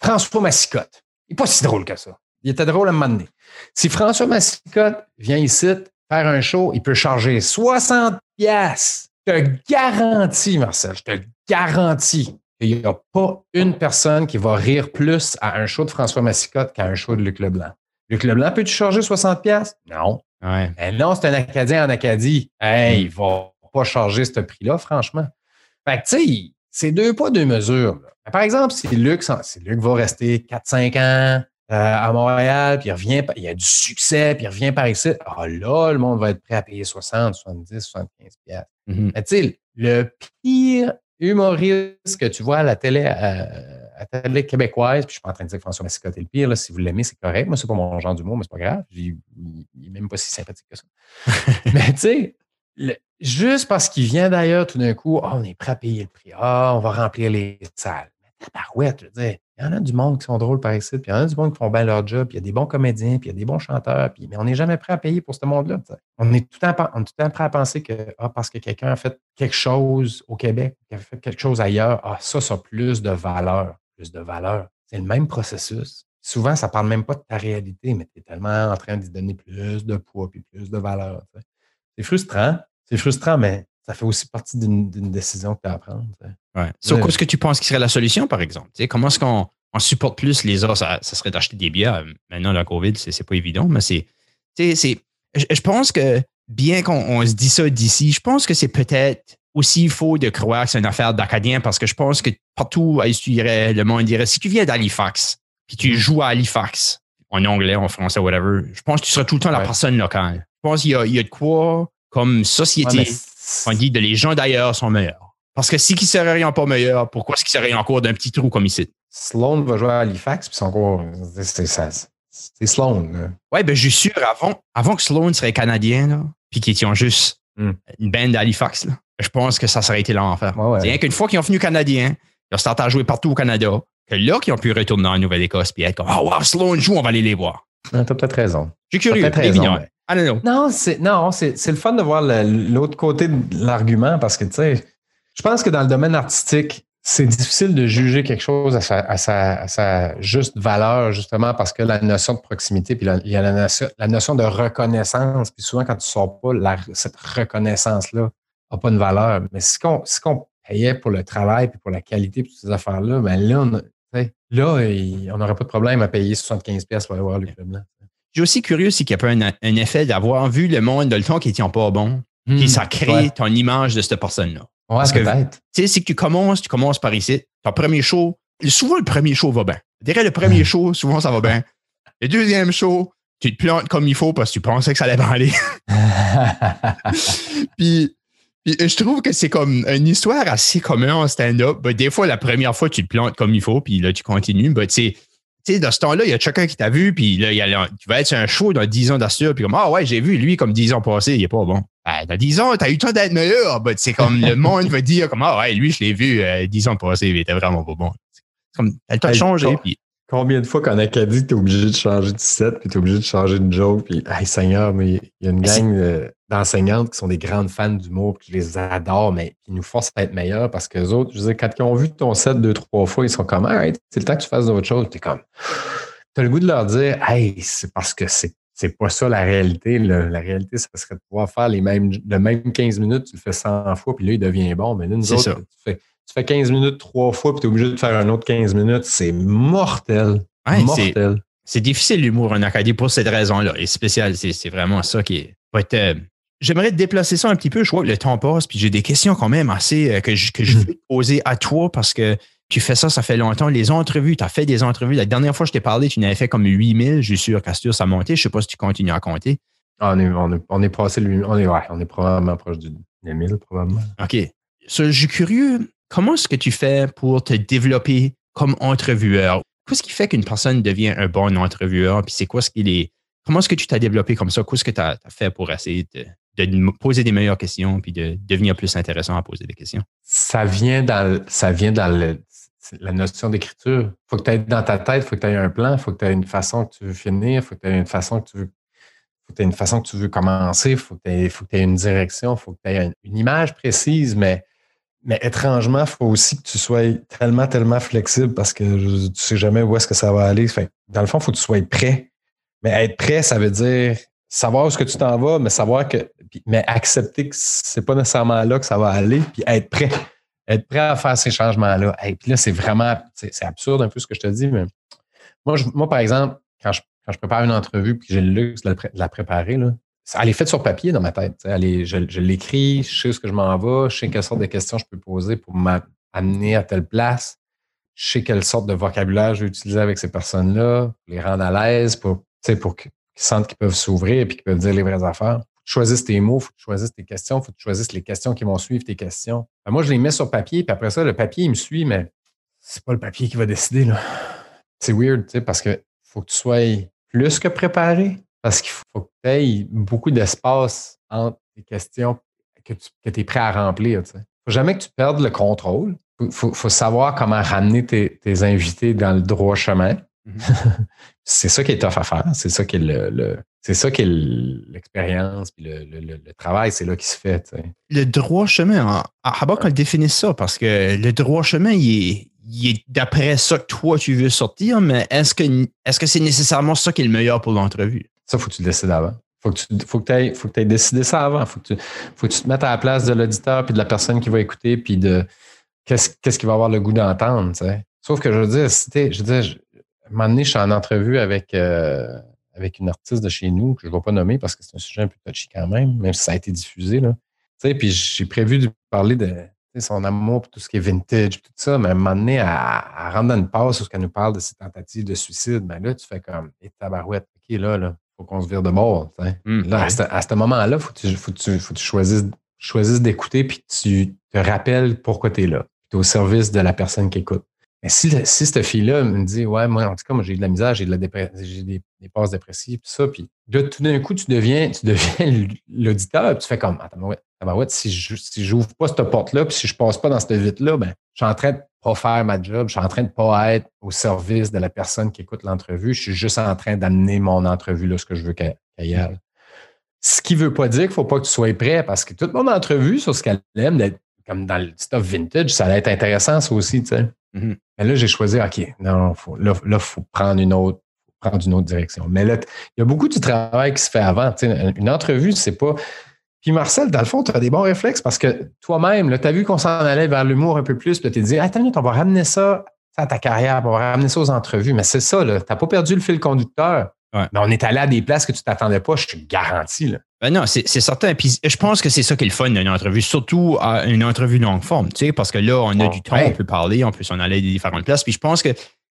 Speaker 2: François Massicotte. Il n'est pas si drôle que ça. Il était drôle à un moment donné. Si François Massicotte vient ici faire un show, il peut charger 60 pièces. Je te garantis, Marcel, je te garantis qu'il n'y a pas une personne qui va rire plus à un show de François Massicotte qu'à un show de Luc Leblanc. Luc Leblanc, peux-tu charger 60 pièces Non.
Speaker 1: Ouais.
Speaker 2: non, c'est un Acadien en Acadie. Hey, il va pas charger ce prix-là, franchement. Fait que, tu sais, c'est deux poids, deux mesures. par exemple, si Luc, si Luc va rester 4-5 ans, à Montréal, puis il revient, il a du succès, puis il revient par ici. Ah là, le monde va être prêt à payer 60, 70, 75 pièces. Mais tu sais, le pire humoriste que tu vois à la télé, à, la télé québécoise, puis je suis pas en train de dire que François Massicotte est le pire, là, si vous l'aimez, c'est correct. Moi, c'est pas mon genre d'humour, mais c'est pas grave. Il, n'est même pas si sympathique que ça. mais tu sais, juste parce qu'il vient d'ailleurs, tout d'un coup, oh, on est prêt à payer le prix. Ah, on va remplir les salles. Mais tabarouette, je veux dire, il y en a du monde qui sont drôles par ici, puis il y en a du monde qui font bien leur job, puis il y a des bons comédiens, puis il y a des bons chanteurs, puis, mais on n'est jamais prêt à payer pour ce monde-là. On est tout le temps, prêt à penser que ah, parce que quelqu'un a fait quelque chose au Québec, qu'il a fait quelque chose ailleurs, ah, ça, ça a plus de valeur. Plus de valeur. C'est le même processus. Souvent, ça ne parle même pas de ta réalité, mais tu es tellement en train d'y donner plus de poids puis plus de valeur. C'est frustrant. C'est frustrant, mais ça fait aussi partie d'une décision que tu as à prendre.
Speaker 1: Ouais. Sur ce que tu penses qui serait la solution, par exemple? comment est-ce qu'on supporte plus les autres? Ça, serait d'acheter des bières. Maintenant, la COVID, c'est pas évident, mais c'est. Je pense que bien qu'on se dit ça d'ici, je pense que c'est peut-être aussi faux de croire que c'est une affaire d'acadien parce que je pense que partout, le monde dirait si tu viens d'Halifax, puis tu mm. joues à Halifax, en anglais, en français, whatever, je pense que tu seras tout le temps la personne locale. Je pense qu'il y, y a, de quoi, comme société, on dit que les gens d'ailleurs sont meilleurs. Parce que si qui seraient rien pas meilleurs, pourquoi est-ce qu'ils seraient encore d'un petit trou comme ici?
Speaker 2: Sloan va jouer à Halifax, puis c'est encore. C'est Sloan.
Speaker 1: Oui, ben je suis sûr, avant, avant que Sloan serait canadien, puis qu'ils étaient juste hmm. une bande d'Halifax, je pense que ça serait été l'enfer. Ouais, C'est rien qu'une fois qu'ils ont fini canadien, ils ont starté à jouer partout au Canada, que là qu'ils ont pu retourner en Nouvelle-Écosse puis être comme Oh wow, Sloan joue, on va aller les voir.
Speaker 2: T'as peut-être raison.
Speaker 1: J'ai curieux. Raison,
Speaker 2: ah, non, c'est, le fun de voir l'autre côté de l'argument parce que, tu sais, je pense que dans le domaine artistique, c'est difficile de juger quelque chose à sa, juste valeur, justement, parce que la notion de proximité, puis il y a la notion, de reconnaissance, puis souvent, quand tu ne sors pas, cette reconnaissance-là n'a pas de valeur. Mais si on, si on payait pour le travail, puis pour la qualité, puis toutes ces affaires-là, ben là, on, là, on n'aurait pas de problème à payer 75$ pour aller voir le club là
Speaker 1: suis aussi curieux s'il n'y a pas un, effet d'avoir vu le monde de le temps qui était pas bon, hmm, puis ça crée ton image de cette personne-là.
Speaker 2: Ouais, Parce que, tu
Speaker 1: sais, si tu commences, tu commences par ici, ton premier show, souvent le premier show va bien. Derrière le premier show, souvent ça va bien. Le deuxième show, tu te plantes comme il faut parce que tu pensais que ça allait bien aller. puis, je trouve que c'est comme une histoire assez commune en stand-up. des fois, la première fois, tu te plantes comme il faut, puis là, tu continues. Mais tu sais, tu sais, dans ce temps-là, il y a chacun qui t'a vu, puis là, il y a, tu vas être sur un show dans 10 ans d'Astur, puis comme, ah ouais, j'ai vu lui comme 10 ans passés, il est pas bon. Ben, dans 10 ans, t'as eu le temps d'être meilleur. Ben, c'est comme le monde va dire, comme, ah ouais, lui, je l'ai vu 10 euh, ans passés, il était vraiment pas bon. C'est comme, t'as le temps de changer, puis.
Speaker 2: Combien de fois qu'en Acadie, t'es obligé de changer de set, puis t'es obligé de changer de joke, puis, hey, Seigneur, mais il y a une gang d'enseignantes qui sont des grandes fans d'humour, puis je les adore, mais qui nous forcent à être meilleurs parce que les autres, je veux dire, quand ils ont vu ton set deux, trois fois, ils sont comme, hey, c'est le temps que tu fasses d'autres choses. T'es comme, t'as le goût de leur dire, hey, c'est parce que c'est c'est pas ça la réalité. La réalité, ça serait de pouvoir faire les mêmes, le même 15 minutes, tu le fais 100 fois, puis là, il devient bon. Mais là, nous autres, tu fais, tu fais 15 minutes trois fois, puis tu es obligé de faire un autre 15 minutes. C'est mortel. mortel.
Speaker 1: C'est difficile l'humour en Acadie pour cette raison-là. Et spécial, c'est vraiment ça qui est. Euh, j'aimerais te déplacer ça un petit peu. Je vois que le temps passe, puis j'ai des questions quand même assez euh, que je, que je vais poser à toi parce que tu fais ça, ça fait longtemps. Les entrevues, tu as fait des entrevues. La dernière fois que je t'ai parlé, tu n'avais fait comme 8000. Je suis sûr qu'Astur, ça a monté. Je ne sais pas si tu continues à compter.
Speaker 2: Ah, on, est, on, est, on est passé, on est, on est probablement proche du 1000, probablement.
Speaker 1: OK. je suis curieux, comment est-ce que tu fais pour te développer comme entrevueur? Qu'est-ce qui fait qu'une personne devient un bon entrevueur? Puis c'est quoi ce est? Comment est-ce que tu t'as développé comme ça? Qu'est-ce que tu as, fait pour essayer de, poser des meilleures questions puis de devenir plus intéressant à poser des questions?
Speaker 2: Ça vient dans, la notion d'écriture. Il faut que tu aies dans ta tête, il faut que tu aies un plan, il faut que tu aies une façon que tu veux finir, il faut que tu aies une façon que tu veux faut que aies une façon que tu veux commencer, il faut que tu aies, une direction, il faut que tu aies une image précise, mais mais étrangement, il faut aussi que tu sois tellement, tellement flexible parce que tu ne sais jamais où est-ce que ça va aller. dans le fond, il faut que tu sois prêt. Mais être prêt, ça veut dire savoir où est-ce que tu t'en vas, mais savoir que. Mais accepter que c'est pas nécessairement là que ça va aller, puis être prêt. Être prêt à faire ces changements-là. Et puis là, c'est vraiment. C'est absurde un peu ce que je te dis, mais moi, moi par exemple, quand je, prépare une entrevue puis j'ai le luxe de la, préparer, là, elle est faite sur papier dans ma tête. je, l'écris, je sais ce que je m'en vais, je sais quelle sorte de questions je peux poser pour m'amener à telle place. je sais quelle sorte de vocabulaire je vais utiliser avec ces personnes-là, pour les rendre à l'aise, pour, qu'ils sentent qu'ils peuvent s'ouvrir et qu'ils peuvent dire les vraies affaires. Faut que tu choisisses tes mots, faut que tu choisisses tes questions, faut que tu choisisses les questions qui vont suivre tes questions. Ben, moi, je les mets sur papier, puis après ça, le papier, il me suit, mais c'est pas le papier qui va décider. C'est weird, parce que faut que tu sois plus que préparé, parce qu'il faut que tu aies beaucoup d'espace entre les questions que tu es prêt à remplir. Il ne faut jamais que tu perdes le contrôle. Il faut, savoir comment ramener tes, invités dans le droit chemin. Mm-hmm. c'est ça qui est tough à faire. C'est ça qui est le, c'est ça qui est l'expérience puis le, travail, c'est là qui se fait.
Speaker 1: Le droit chemin, à qu'on définit ça, parce que le droit chemin, il est, d'après ça que toi tu veux sortir, mais est-ce que est-ce que c'est nécessairement ça qui est le meilleur pour l'entrevue?
Speaker 2: Ça, faut que tu le décides avant. Faut que tu faut que aies, faut que décidé ça avant. Faut que tu faut que tu te mettes à la place de l'auditeur puis de la personne qui va écouter puis de qu'est-ce qu'il va avoir le goût d'entendre. Sauf que je veux dire, c'était, je veux dire, je suis en entrevue avec, euh, avec une artiste de chez nous que je ne vais pas nommer parce que c'est un sujet un peu touchy quand même, même si ça a été diffusé. Là. Puis j'ai prévu de parler de son amour pour tout ce qui est vintage, tout ça, mais à un moment donné, à, à rendre dans elle nous parle de ses tentatives de suicide, ben là, tu fais comme, et tabarouette, OK, là, là, faut qu'on se vire de bord. Mmh, là, à ce, moment-là, il faut que tu, faut faut tu choisisses, d'écouter puis tu te rappelles pourquoi tu es là. Tu es au service de la personne qui écoute. Mais si, si cette fille-là me dit, ouais, moi, en tout cas, moi, j'ai de la misère, j'ai de la j'ai des, des passes dépressives, tout ça, puis là, tout d'un coup, tu deviens, tu deviens l'auditeur, tu fais comme, attends, ouais, si je si j'ouvre pas cette porte-là, puis si je passe pas dans cette vitre-là, ben, je suis en train de pas faire ma job, je suis en train de pas être au service de la personne qui écoute l'entrevue, je suis juste en train d'amener mon entrevue là, ce que je veux qu'elle y aille. Ce qui veut pas dire qu'il faut pas que tu sois prêt, parce que toute mon entrevue sur ce qu'elle aime, comme dans le stuff vintage, ça allait être intéressant, ça aussi, tu sais. Mm-hmm. Mais là, j'ai choisi, OK, non, faut, là, il faut prendre une autre prendre une autre direction. Mais là, il y a beaucoup de travail qui se fait avant. une entrevue, c'est pas. Puis Marcel, dans le fond, tu as des bons réflexes parce que toi-même, tu as vu qu'on s'en allait vers l'humour un peu plus, puis tu t'es dit, attends, on va ramener ça à ta carrière, on va ramener ça aux entrevues. Mais c'est ça, tu n'as pas perdu le fil conducteur. Mais on est allé à des places que tu t'attendais pas, je te garantis. Là.
Speaker 1: Ben non, c'est certain. Puis je pense que c'est ça qui est le fun d'une entrevue, surtout une entrevue longue forme, tu sais, parce que là, on a du temps, on peut parler, on peut s'en aller à différentes places. Puis je pense que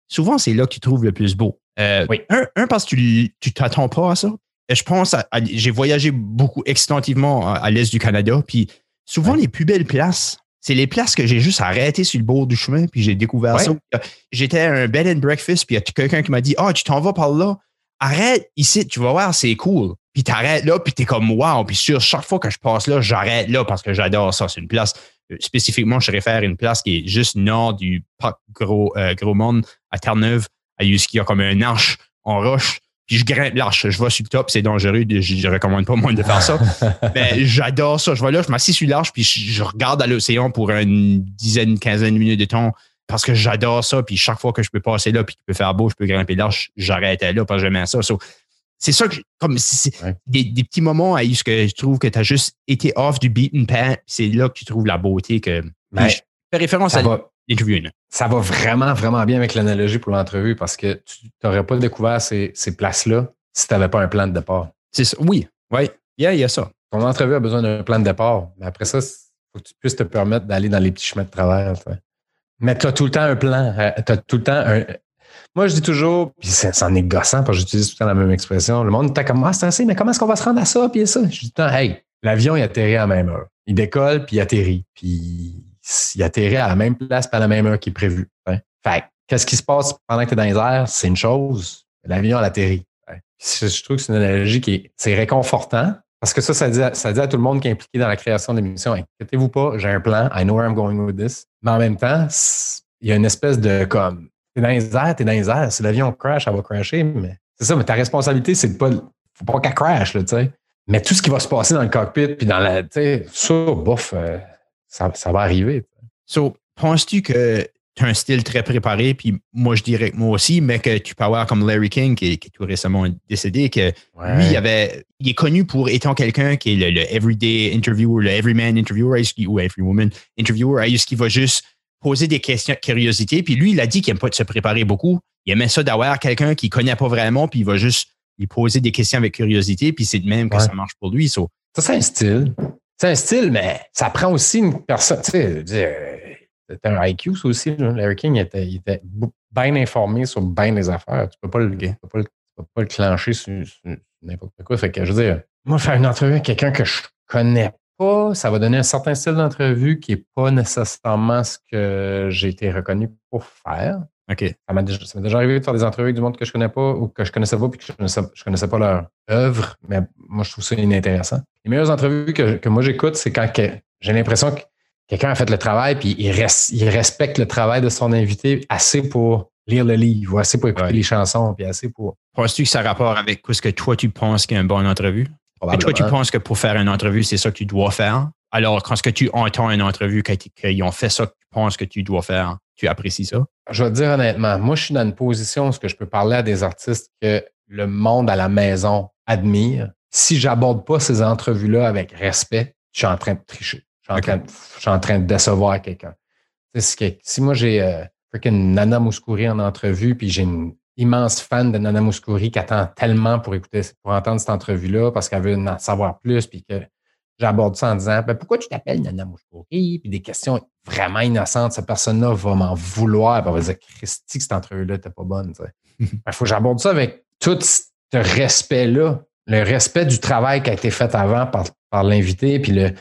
Speaker 1: souvent, c'est là que tu trouves le plus beau. Euh, oui. un, parce que tu ne t'attends pas à ça? Je pense, j'ai voyagé beaucoup extensivement à, l'est du Canada, puis souvent les plus belles places, c'est les places que j'ai juste arrêtées sur le bord du chemin, puis j'ai découvert ça. J'étais à un bed and breakfast, puis il y a quelqu'un qui m'a dit Ah, oh, tu t'en vas par là, arrête ici, tu vas voir, c'est cool. Puis t'arrêtes là, puis t'es comme wow. Puis sur chaque fois que je passe là, j'arrête là parce que j'adore ça. C'est une place, euh, spécifiquement, je réfère à une place qui est juste nord du parc Gros, euh, Gros Monde à Terre-Neuve, à il y a comme un arche en roche. Puis je grimpe l'arche, je vais sur le top, c'est dangereux, je, je recommande pas moins de faire ça. Mais j'adore ça. Je vais là, je m'assieds sur l'arche, puis je, regarde à l'océan pour une dizaine, quinzaine de minutes de temps parce que j'adore ça. Puis chaque fois que je peux passer là, puis qu'il peut faire beau, je peux grimper l'arche, j'arrête là parce que j'aime ça c'est ça que comme des, des, petits moments à ce que je trouve que tu as juste été off du beaten path, c'est là que tu trouves la beauté que je fais référence à
Speaker 2: Ça va vraiment, vraiment bien avec l'analogie pour l'entrevue parce que tu n'aurais pas découvert ces, ces places-là si tu n'avais pas un plan de départ.
Speaker 1: Ça. Oui, oui. Il y a ça.
Speaker 2: Ton entrevue a besoin d'un plan de départ. Mais après ça, il faut que tu puisses te permettre d'aller dans les petits chemins de travers. Mais tu as tout le temps un plan. Euh, tu as tout le temps un, moi, je dis toujours, puis c'en est gossant parce que j'utilise tout le temps la même expression. Le monde est comme, ah, c'est mais comment est-ce qu'on va se rendre à ça? Puis ça? Je dis tout le temps, hey, l'avion, il atterrit à la même heure. Il décolle, puis il atterrit. Puis il atterrit à la même place, pas à la même heure qui est prévu. Hein. Qu'est-ce qui se passe pendant que tu es dans les airs? C'est une chose. L'avion, atterrit. Je trouve que c'est une analogie qui est, c'est réconfortant parce que ça, ça dit, à, tout le monde qui est impliqué dans la création de l'émission, inquiétez-vous pas, j'ai un plan, I know where I'm going with this. Mais en même temps, il y a une espèce de comme T'es dans les airs, t'es dans les airs. Si l'avion crash, ça va crasher. Mais c'est ça, mais ta responsabilité, c'est de pas. Faut pas qu'elle crash, tu sais. Mais tout ce qui va se passer dans le cockpit, puis dans la. Tu sais, ça, bof, euh, ça, ça, va arriver.
Speaker 1: So, penses-tu que tu as un style très préparé, puis moi, je dirais que moi aussi, mais que tu peux avoir comme Larry King, qui, est tout récemment décédé, que lui, il, avait, il est connu pour étant quelqu'un qui est le, everyday interviewer, le everyman interviewer, ou everywoman interviewer, ce qui va juste poser des questions de curiosité. Puis lui, il a dit qu'il n'aime pas de se préparer beaucoup. Il aimait ça d'avoir quelqu'un qui ne connaît pas vraiment, puis il va juste lui poser des questions avec curiosité, puis c'est de même que ça marche pour lui. Ça,
Speaker 2: c'est un style. C'est un style, mais ça prend aussi une personne. Tu sais, c'était un IQ, ça aussi. Larry King était, il était bien informé sur bien des affaires. Tu peux pas le, peux pas le, peux pas le clencher sur, n'importe quoi. Fait que je veux dire, moi, faire une entrevue avec quelqu'un que je connais pas, ça va donner un certain style d'entrevue qui n'est pas nécessairement ce que j'ai été reconnu pour faire.
Speaker 1: OK.
Speaker 2: Ça m'est déjà, arrivé de faire des entrevues avec du monde que je connais pas ou que je connaissais pas puis que je connaissais, connaissais pas leur œuvre, mais moi, je trouve ça inintéressant. Les meilleures entrevues que, moi j'écoute, c'est quand j'ai l'impression que quelqu'un a fait le travail puis il, il, respecte le travail de son invité assez pour lire le livre, ou assez pour écouter les chansons, puis assez pour.
Speaker 1: Penses-tu que ça a rapport avec ce que toi tu penses qu'est une bonne entrevue? Et toi, tu penses que pour faire une entrevue, c'est ça que tu dois faire? Alors, quand ce que tu entends une entrevue, qu'ils ont fait ça que penses que tu dois faire, tu apprécies ça?
Speaker 2: Je vais te dire honnêtement, moi, je suis dans une position où je peux parler à des artistes que le monde à la maison admire. Si j'aborde pas ces entrevues-là avec respect, je suis en train de tricher. Je suis, en, train, de décevoir quelqu'un. Si moi, j'ai euh, freaking Nana Mouskouri en entrevue, puis j'ai une immense fan de Nana Mouskouri qui attend tellement pour écouter, pour entendre cette entrevue-là parce qu'elle veut en savoir plus, puis que j'aborde ça en disant ben, pourquoi tu t'appelles Nana Mouskouri? Puis des questions vraiment innocentes, cette personne-là va m'en vouloir, puis elle va dire Christy, que cette entrevue-là n'était pas bonne. Il ben, faut que j'aborde ça avec tout ce respect-là, le respect du travail qui a été fait avant par, par l'invité, puis le. Tu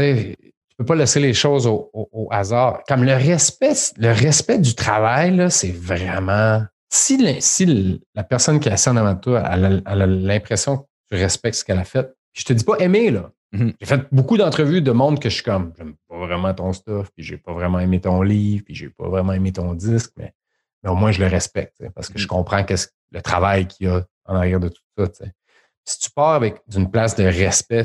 Speaker 2: sais, tu peux pas laisser les choses au, hasard. Comme le respect, le respect du travail, c'est vraiment si, si la personne qui est assise en avant de toi a, l'impression que tu respectes ce qu'elle a fait, je te dis pas aimer, là. Mm-hmm. J'ai fait beaucoup d'entrevues de monde que je suis comme, j'aime pas vraiment ton stuff, puis j'ai pas vraiment aimé ton livre, puis j'ai pas vraiment aimé ton disque, mais, au moins je le respecte, parce que je mm-hmm. comprends quest le travail qu'il y a en arrière de tout ça. Si tu pars avec d'une place de respect,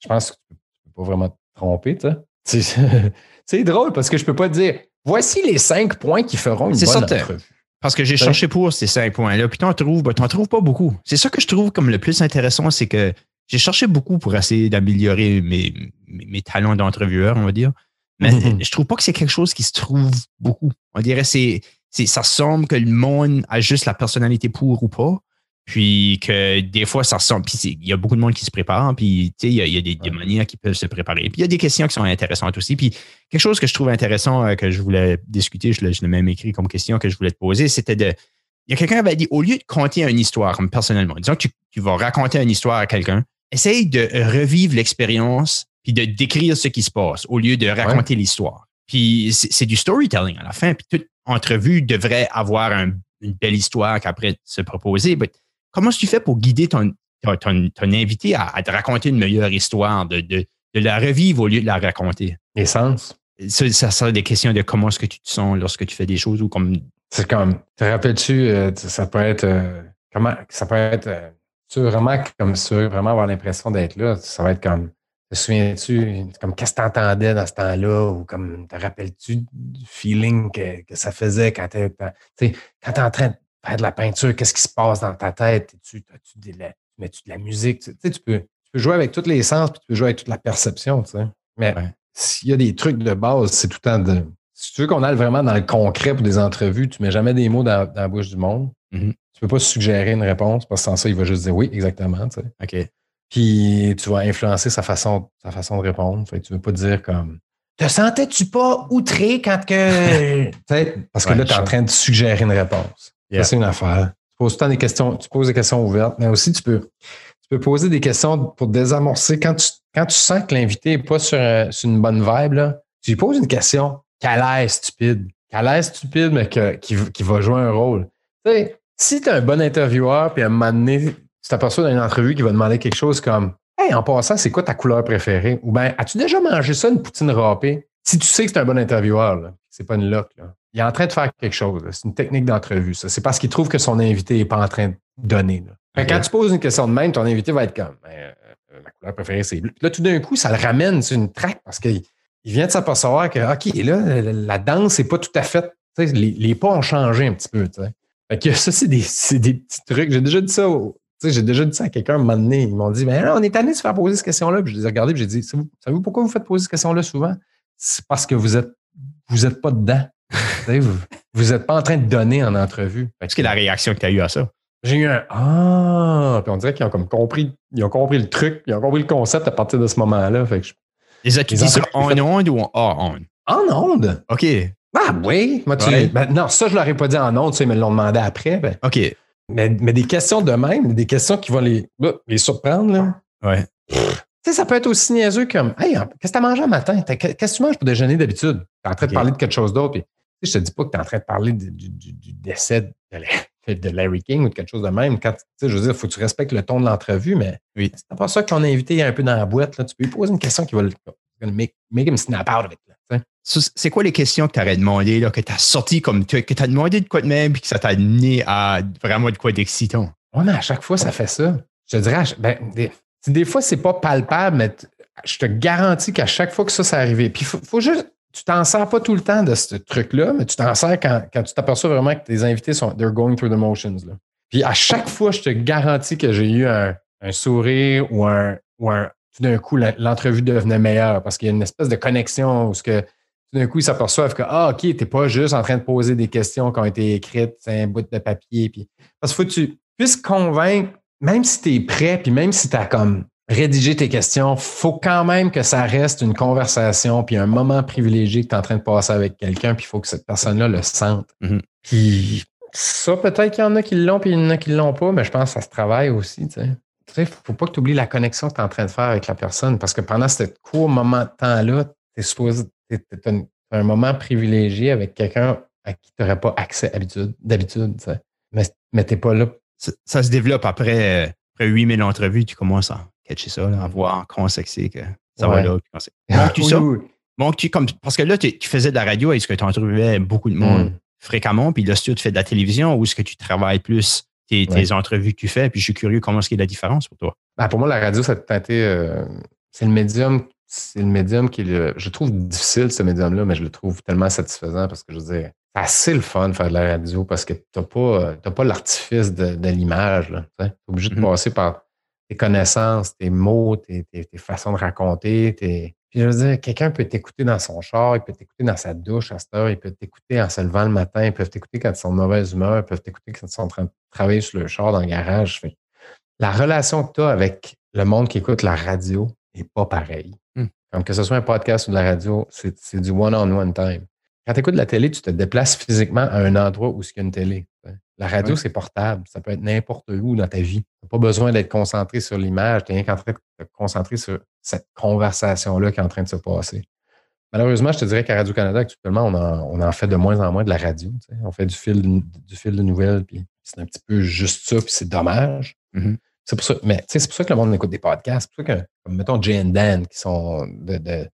Speaker 2: je pense que tu peux, peux pas vraiment te tromper. C'est drôle parce que je peux pas te dire, voici les cinq points qui feront une bonne entrevue.
Speaker 1: Parce que j'ai cherché pour ces cinq points-là, puis tu en trouves, ben, t'en trouves pas beaucoup. C'est ça que je trouve comme le plus intéressant, c'est que j'ai cherché beaucoup pour essayer d'améliorer mes, mes, talents d'entreviewer, on va dire. Mais mm-hmm. je trouve pas que c'est quelque chose qui se trouve beaucoup. On dirait c'est, ça semble que le monde a juste la personnalité pour ou pas. Puis que des fois, ça ressemble. Puis il y a beaucoup de monde qui se prépare. Puis il y a, y a des, manières qui peuvent se préparer. Puis il y a des questions qui sont intéressantes aussi. Puis quelque chose que je trouve intéressant euh, que je voulais discuter, je l'ai même écrit comme question que je voulais te poser, c'était de. Il y a quelqu'un qui avait dit au lieu de compter une histoire, personnellement, disons que tu, tu vas raconter une histoire à quelqu'un, essaye de revivre l'expérience puis de décrire ce qui se passe au lieu de raconter l'histoire. Puis c'est du storytelling à la fin. Puis toute entrevue devrait avoir une belle histoire qu'après se proposer. Comment tu fais pour guider ton, ton, invité à, te raconter une meilleure histoire, de, de, la revivre au lieu de la raconter?
Speaker 2: Essence.
Speaker 1: Ça, ça sera des questions de comment est-ce que tu te sens lorsque tu fais des choses ou comme.
Speaker 2: C'est comme, te rappelles-tu, euh, ça peut être, euh, comment, ça peut être, euh, tu vraiment comme ça, vraiment avoir l'impression d'être là, ça va être comme, te souviens-tu, comme qu'est-ce que tu entendais dans ce temps-là, ou comme te rappelles-tu du feeling que, que ça faisait quand tu es, en train de faire de la peinture, qu'est-ce qui se passe dans ta tête? Tu, tu, tu mets-tu de la musique? Tu, sais, tu, peux, tu peux jouer avec tous les sens, puis tu peux jouer avec toute la perception. Tu sais. Mais s'il y a des trucs de base, c'est tout le temps de. Si tu veux qu'on aille vraiment dans le concret pour des entrevues, tu ne mets jamais des mots dans, la bouche du monde. Mm-hmm. Tu ne peux pas suggérer une réponse parce que sans ça, il va juste dire oui, exactement. Tu sais.
Speaker 1: OK.
Speaker 2: Puis tu vas influencer sa façon, sa façon de répondre. Fait que tu ne veux pas dire comme Te sentais-tu pas outré quand que. parce que là, tu es en train de suggérer une réponse. C'est une affaire. Tu poses des questions, tu poses des questions ouvertes, mais aussi tu peux, tu peux poser des questions pour désamorcer. Quand tu, quand tu sens que l'invité n'est pas sur, une bonne vibe, tu lui poses une question qui a l'air stupide. Qui a l'air stupide, mais qui, qui, va jouer un rôle. Sais, si tu es un bon intervieweur, puis à un moment donné, tu t'aperçois dans une entrevue qui va demander quelque chose comme Hey, en passant, c'est quoi ta couleur préférée? Ou bien, as-tu déjà mangé ça, une poutine râpée? Si tu sais que c'est un bon intervieweur, c'est pas une loque, là il est en train de faire quelque chose. C'est une technique d'entrevue. C'est parce qu'il trouve que son invité n'est pas en train de donner. Quand tu poses une question de même, ton invité va être comme ben, euh, ma couleur préférée, c'est bleu. Là, tout d'un coup, ça le ramène sur une traque parce qu'il vient de s'apercevoir que, OK, là, la, danse n'est pas tout à fait. Les, les, pas ont changé un petit peu. Fait que ça, c'est des, des, petits trucs. J'ai déjà dit ça. J'ai déjà dit ça à quelqu'un un moment donné. Ils m'ont dit, ben on est tanné de se faire poser cette question-là. Puis je les ai regardés et j'ai dit, savez-vous pourquoi vous faites poser cette question-là souvent? C'est parce que vous êtes, vous êtes pas dedans vous n'êtes pas en train de donner en entrevue.
Speaker 1: Qu'est-ce que la réaction que tu as eue à ça?
Speaker 2: J'ai eu un Ah! Puis on dirait qu'ils ont comme compris, ils ont compris le truc, ils ont compris le concept à partir de ce moment-là. Fait que
Speaker 1: Les dit sur on-on ou en on?
Speaker 2: En onde?
Speaker 1: OK.
Speaker 2: Ah oui. Moi, tu,
Speaker 1: Ouais.
Speaker 2: ben, non, ça, je leur ai pas dit en onde, tu sais, ils me l'ont demandé après. ben.
Speaker 1: OK.
Speaker 2: mais, mais des questions de même, des questions qui vont les, bah, les surprendre. Là.
Speaker 1: Ouais.
Speaker 2: Tu sais, ça peut être aussi niaiseux comme Hey, qu'est-ce que tu as mangé un matin? Qu'est-ce que tu manges pour déjeuner d'habitude? Tu es en train de parler de quelque chose d'autre. Puis, je te dis pas que tu es en train de parler du, du- décès de, la- de Larry King ou de quelque chose de même. Quand, je veux dire, il faut que tu respectes le ton de l'entrevue, mais
Speaker 1: Oui.
Speaker 2: c'est pas ça que ton invité un peu dans la boîte. Là. Tu peux lui poser une question qui va le make, make him snap out of it. là,
Speaker 1: C'est quoi les questions que tu aurais demandé, là, que tu as sorti comme que tu as demandé de quoi de même, puis que ça t'a amené à vraiment de quoi d'excitant?
Speaker 2: Ouais, mais à chaque fois, ça fait ça. Je te dirais, ben, des, fois, c'est pas palpable, mais je te garantis qu'à chaque fois que ça, c'est arrivé. Puis, faut, faut juste, tu t'en sers pas tout le temps de ce truc-là, mais tu t'en sers quand, quand tu t'aperçois vraiment que tes invités sont, they're going through the motions. Là. Puis, à chaque fois, je te garantis que j'ai eu un, un sourire ou un, ou un, tout d'un coup, l'entrevue devenait meilleure parce qu'il y a une espèce de connexion où ce que, tout d'un coup, ils s'aperçoivent que, ah, OK, t'es pas juste en train de poser des questions qui ont été écrites, c'est un bout de papier. Puis, parce qu'il faut que tu puisses convaincre, même si tu es prêt, puis même si tu as comme rédigé tes questions, faut quand même que ça reste une conversation, puis un moment privilégié que tu es en train de passer avec quelqu'un, puis il faut que cette personne-là le sente.
Speaker 1: Mhm.
Speaker 2: Puis ça, peut-être qu'il y en a qui l'ont, puis il y en a qui l'ont pas, mais je pense que ça se travaille aussi. Tu sais, Tu sais, faut pas que tu oublies la connexion que tu es en train de faire avec la personne, parce que pendant ce court moment de temps-là, tu es tu un moment privilégié avec quelqu'un à qui tu n'aurais pas accès habitude- d'habitude. tu. Mais, mais tu n'es pas là
Speaker 1: Ça, ça se développe après, après 8000 entrevues, tu commences à catcher ça, là, à voir comment c'est que ça
Speaker 2: Ouais.
Speaker 1: va là. quand Manques-tu
Speaker 2: Oui,
Speaker 1: ça?
Speaker 2: oui.
Speaker 1: Manques-tu comme, parce que là, tu tu faisais de la radio, est-ce que tu entrevais beaucoup de monde
Speaker 2: Mm.
Speaker 1: fréquemment, puis là, si tu fais de la télévision, ou est-ce que tu travailles plus tes, entrevues que tu fais, puis je suis curieux comment est-ce qu'il y a la différence pour toi?
Speaker 2: Ben, pour moi, la radio, ça a été. euh, c'est le médium. C'est le médium qui est le. Je trouve difficile, ce médium-là, mais je le trouve tellement satisfaisant parce que je veux dire, c'est assez le fun de faire de la radio parce que tu n'as pas, euh, t'as pas l'artifice de, de l'image. Tu es obligé de
Speaker 1: Mhm.
Speaker 2: passer par tes connaissances, tes mots, tes, tes- tes façons de raconter. Tes... Puis je veux dire, quelqu'un peut t'écouter dans son char, il peut t'écouter dans sa douche à cette heure, il peut t'écouter en se levant le matin, ils peuvent t'écouter quand ils sont de mauvaise humeur, ils peuvent t'écouter quand ils sont en train de travailler sur le char dans le garage. Fait la relation que tu as avec le monde qui écoute la radio n'est pas pareille.
Speaker 1: Hmm.
Speaker 2: Comme que ce soit un podcast ou de la radio, c'est du one-on-one time. Quand tu écoutes la télé, tu te déplaces physiquement à un endroit où il y a une télé. La radio,
Speaker 1: Ouais.
Speaker 2: c'est portable. Ça peut être n'importe où dans ta vie. Tu n'as pas besoin d'être concentré sur l'image. Tu es rien qu'en train de te concentrer sur cette conversation-là qui est en train de se passer. Malheureusement, je te dirais qu'à Radio-Canada, actuellement, on en, on en fait de moins en moins de la radio. tu sais. On fait du fil, de- du fil de nouvelles, puis c'est un petit peu juste ça, puis c'est dommage.
Speaker 1: Mhm.
Speaker 2: C'est pour ça, mais c'est pour ça que le monde écoute des podcasts. C'est pour ça que, comme mettons Jay and Dan, qui sont de, de,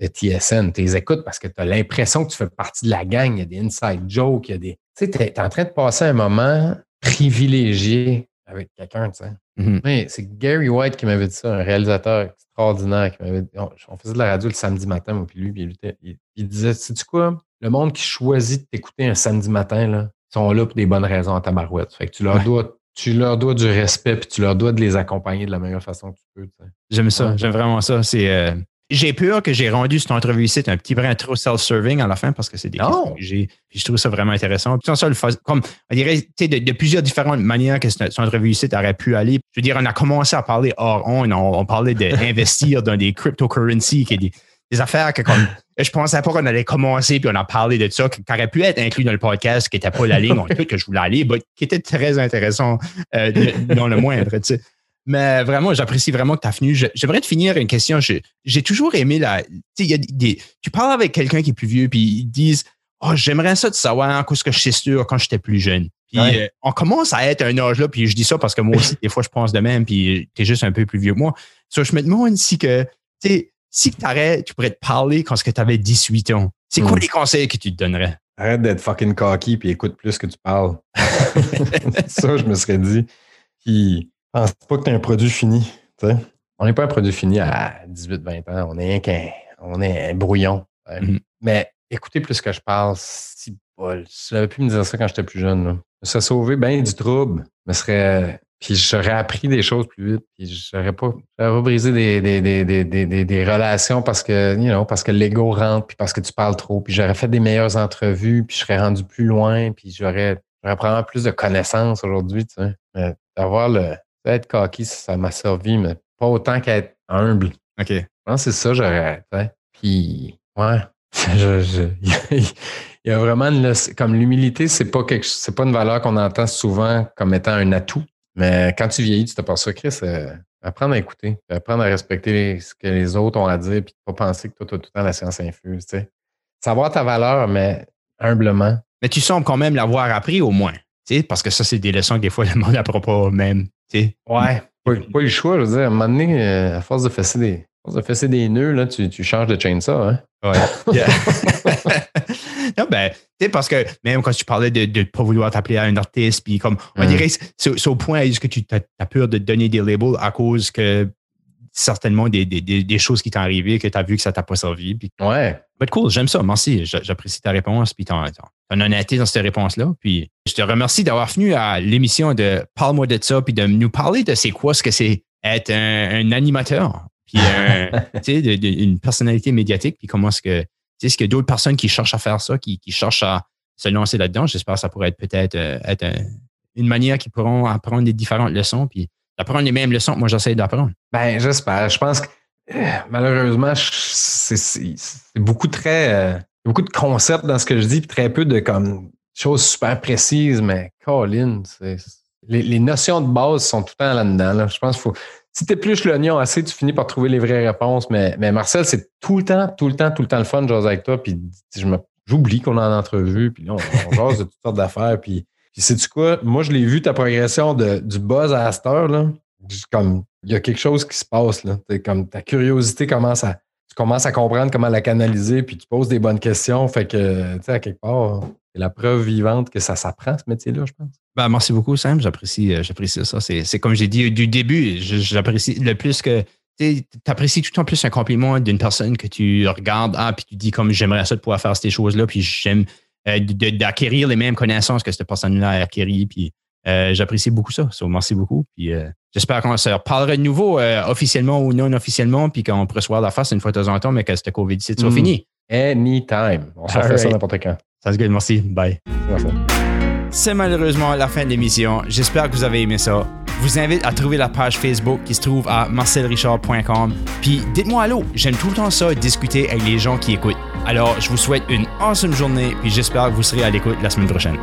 Speaker 2: de TSN, tu les écoutes parce que tu as l'impression que tu fais partie de la gang. Il y a des inside jokes, il y a des. Tu sais, tu es, en train de passer un moment privilégié avec quelqu'un, tu sais.
Speaker 1: Mhm.
Speaker 2: Oui, c'est Gary White qui m'avait dit ça, un réalisateur extraordinaire qui m'avait dit. On, on faisait de la radio le samedi matin, moi, puis lui, puis il, il- il disait Sais-tu quoi? Le monde qui choisit de t'écouter un samedi matin, là, sont là pour des bonnes raisons à ta barouette. Fait que tu leur
Speaker 1: Ouais.
Speaker 2: dois. Tu leur dois du respect, puis tu leur dois de les accompagner de la meilleure façon que tu peux. tu sais.
Speaker 1: J'aime ça,
Speaker 2: Ouais.
Speaker 1: j'aime vraiment ça. C'est, euh, j'ai peur que j'ai rendu cette entrevue ici un petit brin trop self-serving à la fin parce que c'est des
Speaker 2: Non.
Speaker 1: questions que j'ai. Puis je trouve ça vraiment intéressant. Puis ça, le comme on dirait, de, de plusieurs différentes manières que cette, cette entrevue ici aurait pu aller. Je veux dire, on a commencé à parler hors on, on, on parlait d'investir dans des cryptocurrencies, qui est des, des affaires que comme je pensais pas qu'on allait commencer, puis on a parlé de ça, qui aurait pu être inclus dans le podcast, qui n'était pas la ligne en tout que je voulais aller, mais qui était très intéressant euh, dans le moindre. tu sais. Mais vraiment, j'apprécie vraiment que tu as venu. J'aimerais te finir une question. J'ai toujours aimé la. Y a des- tu parles avec quelqu'un qui est plus vieux, puis ils disent Oh, j'aimerais ça de savoir ce que je sais sûr quand j'étais plus jeune. Puis
Speaker 2: Ouais.
Speaker 1: euh, on commence à être à un âge là, puis je dis ça parce que moi aussi, des fois, je pense de même, puis tu es juste un peu plus vieux que moi. So, je me demande si que, si que tu pourrais te parler quand tu avais 18 ans, c'est quoi
Speaker 2: Mm.
Speaker 1: les conseils que tu te donnerais?
Speaker 2: Arrête d'être fucking cocky puis écoute plus que tu parles. ça, je me serais dit. Puis, pense pas que tu es un produit fini. tu sais? On n'est pas un produit fini à 18-20 ans. On est rien qu'un on est un brouillon. ouais.
Speaker 1: Mhm.
Speaker 2: Mais écoutez plus que je parle, si bol. Si j'avais pu me dire ça quand j'étais plus jeune, là. je me serais sauvé bien du trouble. Je me serais. Puis j'aurais appris des choses plus vite. Puis j'aurais pas, j'aurais brisé des, des, des, des, des, des- des relations parce que, you know, parce que l'ego rentre, puis parce que tu parles trop. Puis j'aurais fait des meilleures entrevues, puis je serais rendu plus loin, puis j'aurais, j'aurais probablement plus de connaissances aujourd'hui, tu sais. Mais d'avoir le, être cocky, ça m'a servi, mais pas autant qu'être humble.
Speaker 1: OK.
Speaker 2: Je pense que c'est ça, j'aurais. Puis, ouais. il y a vraiment comme l'humilité, c'est pas quelque, c'est pas une valeur qu'on entend souvent comme étant un atout. Mais quand tu vieillis, tu te ça, Chris, euh, apprendre à écouter, apprendre à respecter ce que les autres ont à dire, puis pas penser que toi, tu as tout le temps la science infuse. Tu sais. Savoir ta valeur, mais humblement.
Speaker 1: Mais tu sembles quand même l'avoir appris au moins. Parce que ça, c'est des leçons que des fois le monde n'apprend pas même. Tu sais.
Speaker 2: Ouais. Pas, pas, eu le choix, je veux dire, à un moment donné, euh, à force de fesser des, force de fesser des nœuds, là, tu, tu changes de chainsaw, hein?
Speaker 1: Ouais. non, ben, tu sais, parce que même quand tu parlais de ne pas vouloir t'appeler à un artiste, puis comme, on dirait, c'est au point, est-ce que tu as, peur de donner des labels à cause que certainement des, des, des choses qui t'ont arrivé, que tu as vu que ça t'a pas servi. Puis,
Speaker 2: ouais.
Speaker 1: Mais cool, j'aime ça. Merci. J'apprécie ta réponse, puis ton, ton, honnêteté dans cette réponse-là. Puis, je te remercie d'avoir venu à l'émission de Parle-moi de ça, puis de nous parler de c'est quoi ce que c'est être un, animateur, puis tu sais, une personnalité médiatique, puis comment est-ce que est-ce qu'il y a d'autres personnes qui cherchent à faire ça, qui, cherchent à se lancer là-dedans? J'espère que ça pourrait être peut-être euh, être, une manière qu'ils pourront apprendre des différentes leçons, puis apprendre les mêmes leçons que moi j'essaie d'apprendre.
Speaker 2: Ben, j'espère. Je pense que euh, malheureusement, c'est beaucoup très euh, beaucoup de concepts dans ce que je dis, très peu de comme choses super précises, mais Colin, les, les, notions de base sont tout le temps là-dedans. Je pense qu'il faut si tu épluches l'oignon assez, tu finis par trouver les vraies réponses. Mais, Marcel, c'est tout le temps, tout le temps, tout le temps le fun de jaser avec toi. Puis j'oublie qu'on a en entrevue. Puis là, on, jase de toutes sortes d'affaires. Puis sais-tu quoi? Moi, je l'ai vu, ta progression de, du buzz à Astor. Là. Comme, il y a quelque chose qui se passe. Là. comme ta curiosité commence à. Tu commences à comprendre comment la canaliser, puis tu poses des bonnes questions. Fait que, tu sais, à quelque part, c'est la preuve vivante que ça s'apprend, ce métier-là, je pense.
Speaker 1: Ben, merci beaucoup, Sam. J'apprécie, euh, j'apprécie ça. C'est, comme j'ai dit du début, j'apprécie le plus que. Tu apprécies tout en plus un compliment d'une personne que tu regardes, ah, puis tu dis comme j'aimerais ça de pouvoir faire ces choses-là, puis j'aime euh, d'acquérir les mêmes connaissances que cette personne-là a acquéries, puis euh, j'apprécie beaucoup ça. merci beaucoup. Puis j'espère qu'on se reparlera de nouveau officiellement ou non officiellement, puis qu'on pourra se voir la face une fois de temps en temps, mais que cette COVID c'est soit mm. fini.
Speaker 2: Anytime. On s'en fait ça n'importe quand.
Speaker 1: Ça se good. Merci. Bye. Merci. C'est malheureusement la fin de l'émission. J'espère que vous avez aimé ça. Je vous invite à trouver la page Facebook qui se trouve à marcelrichard.com. Puis dites-moi allô, j'aime tout le temps ça, discuter avec les gens qui écoutent. Alors, je vous souhaite une awesome journée, puis j'espère que vous serez à l'écoute la semaine prochaine.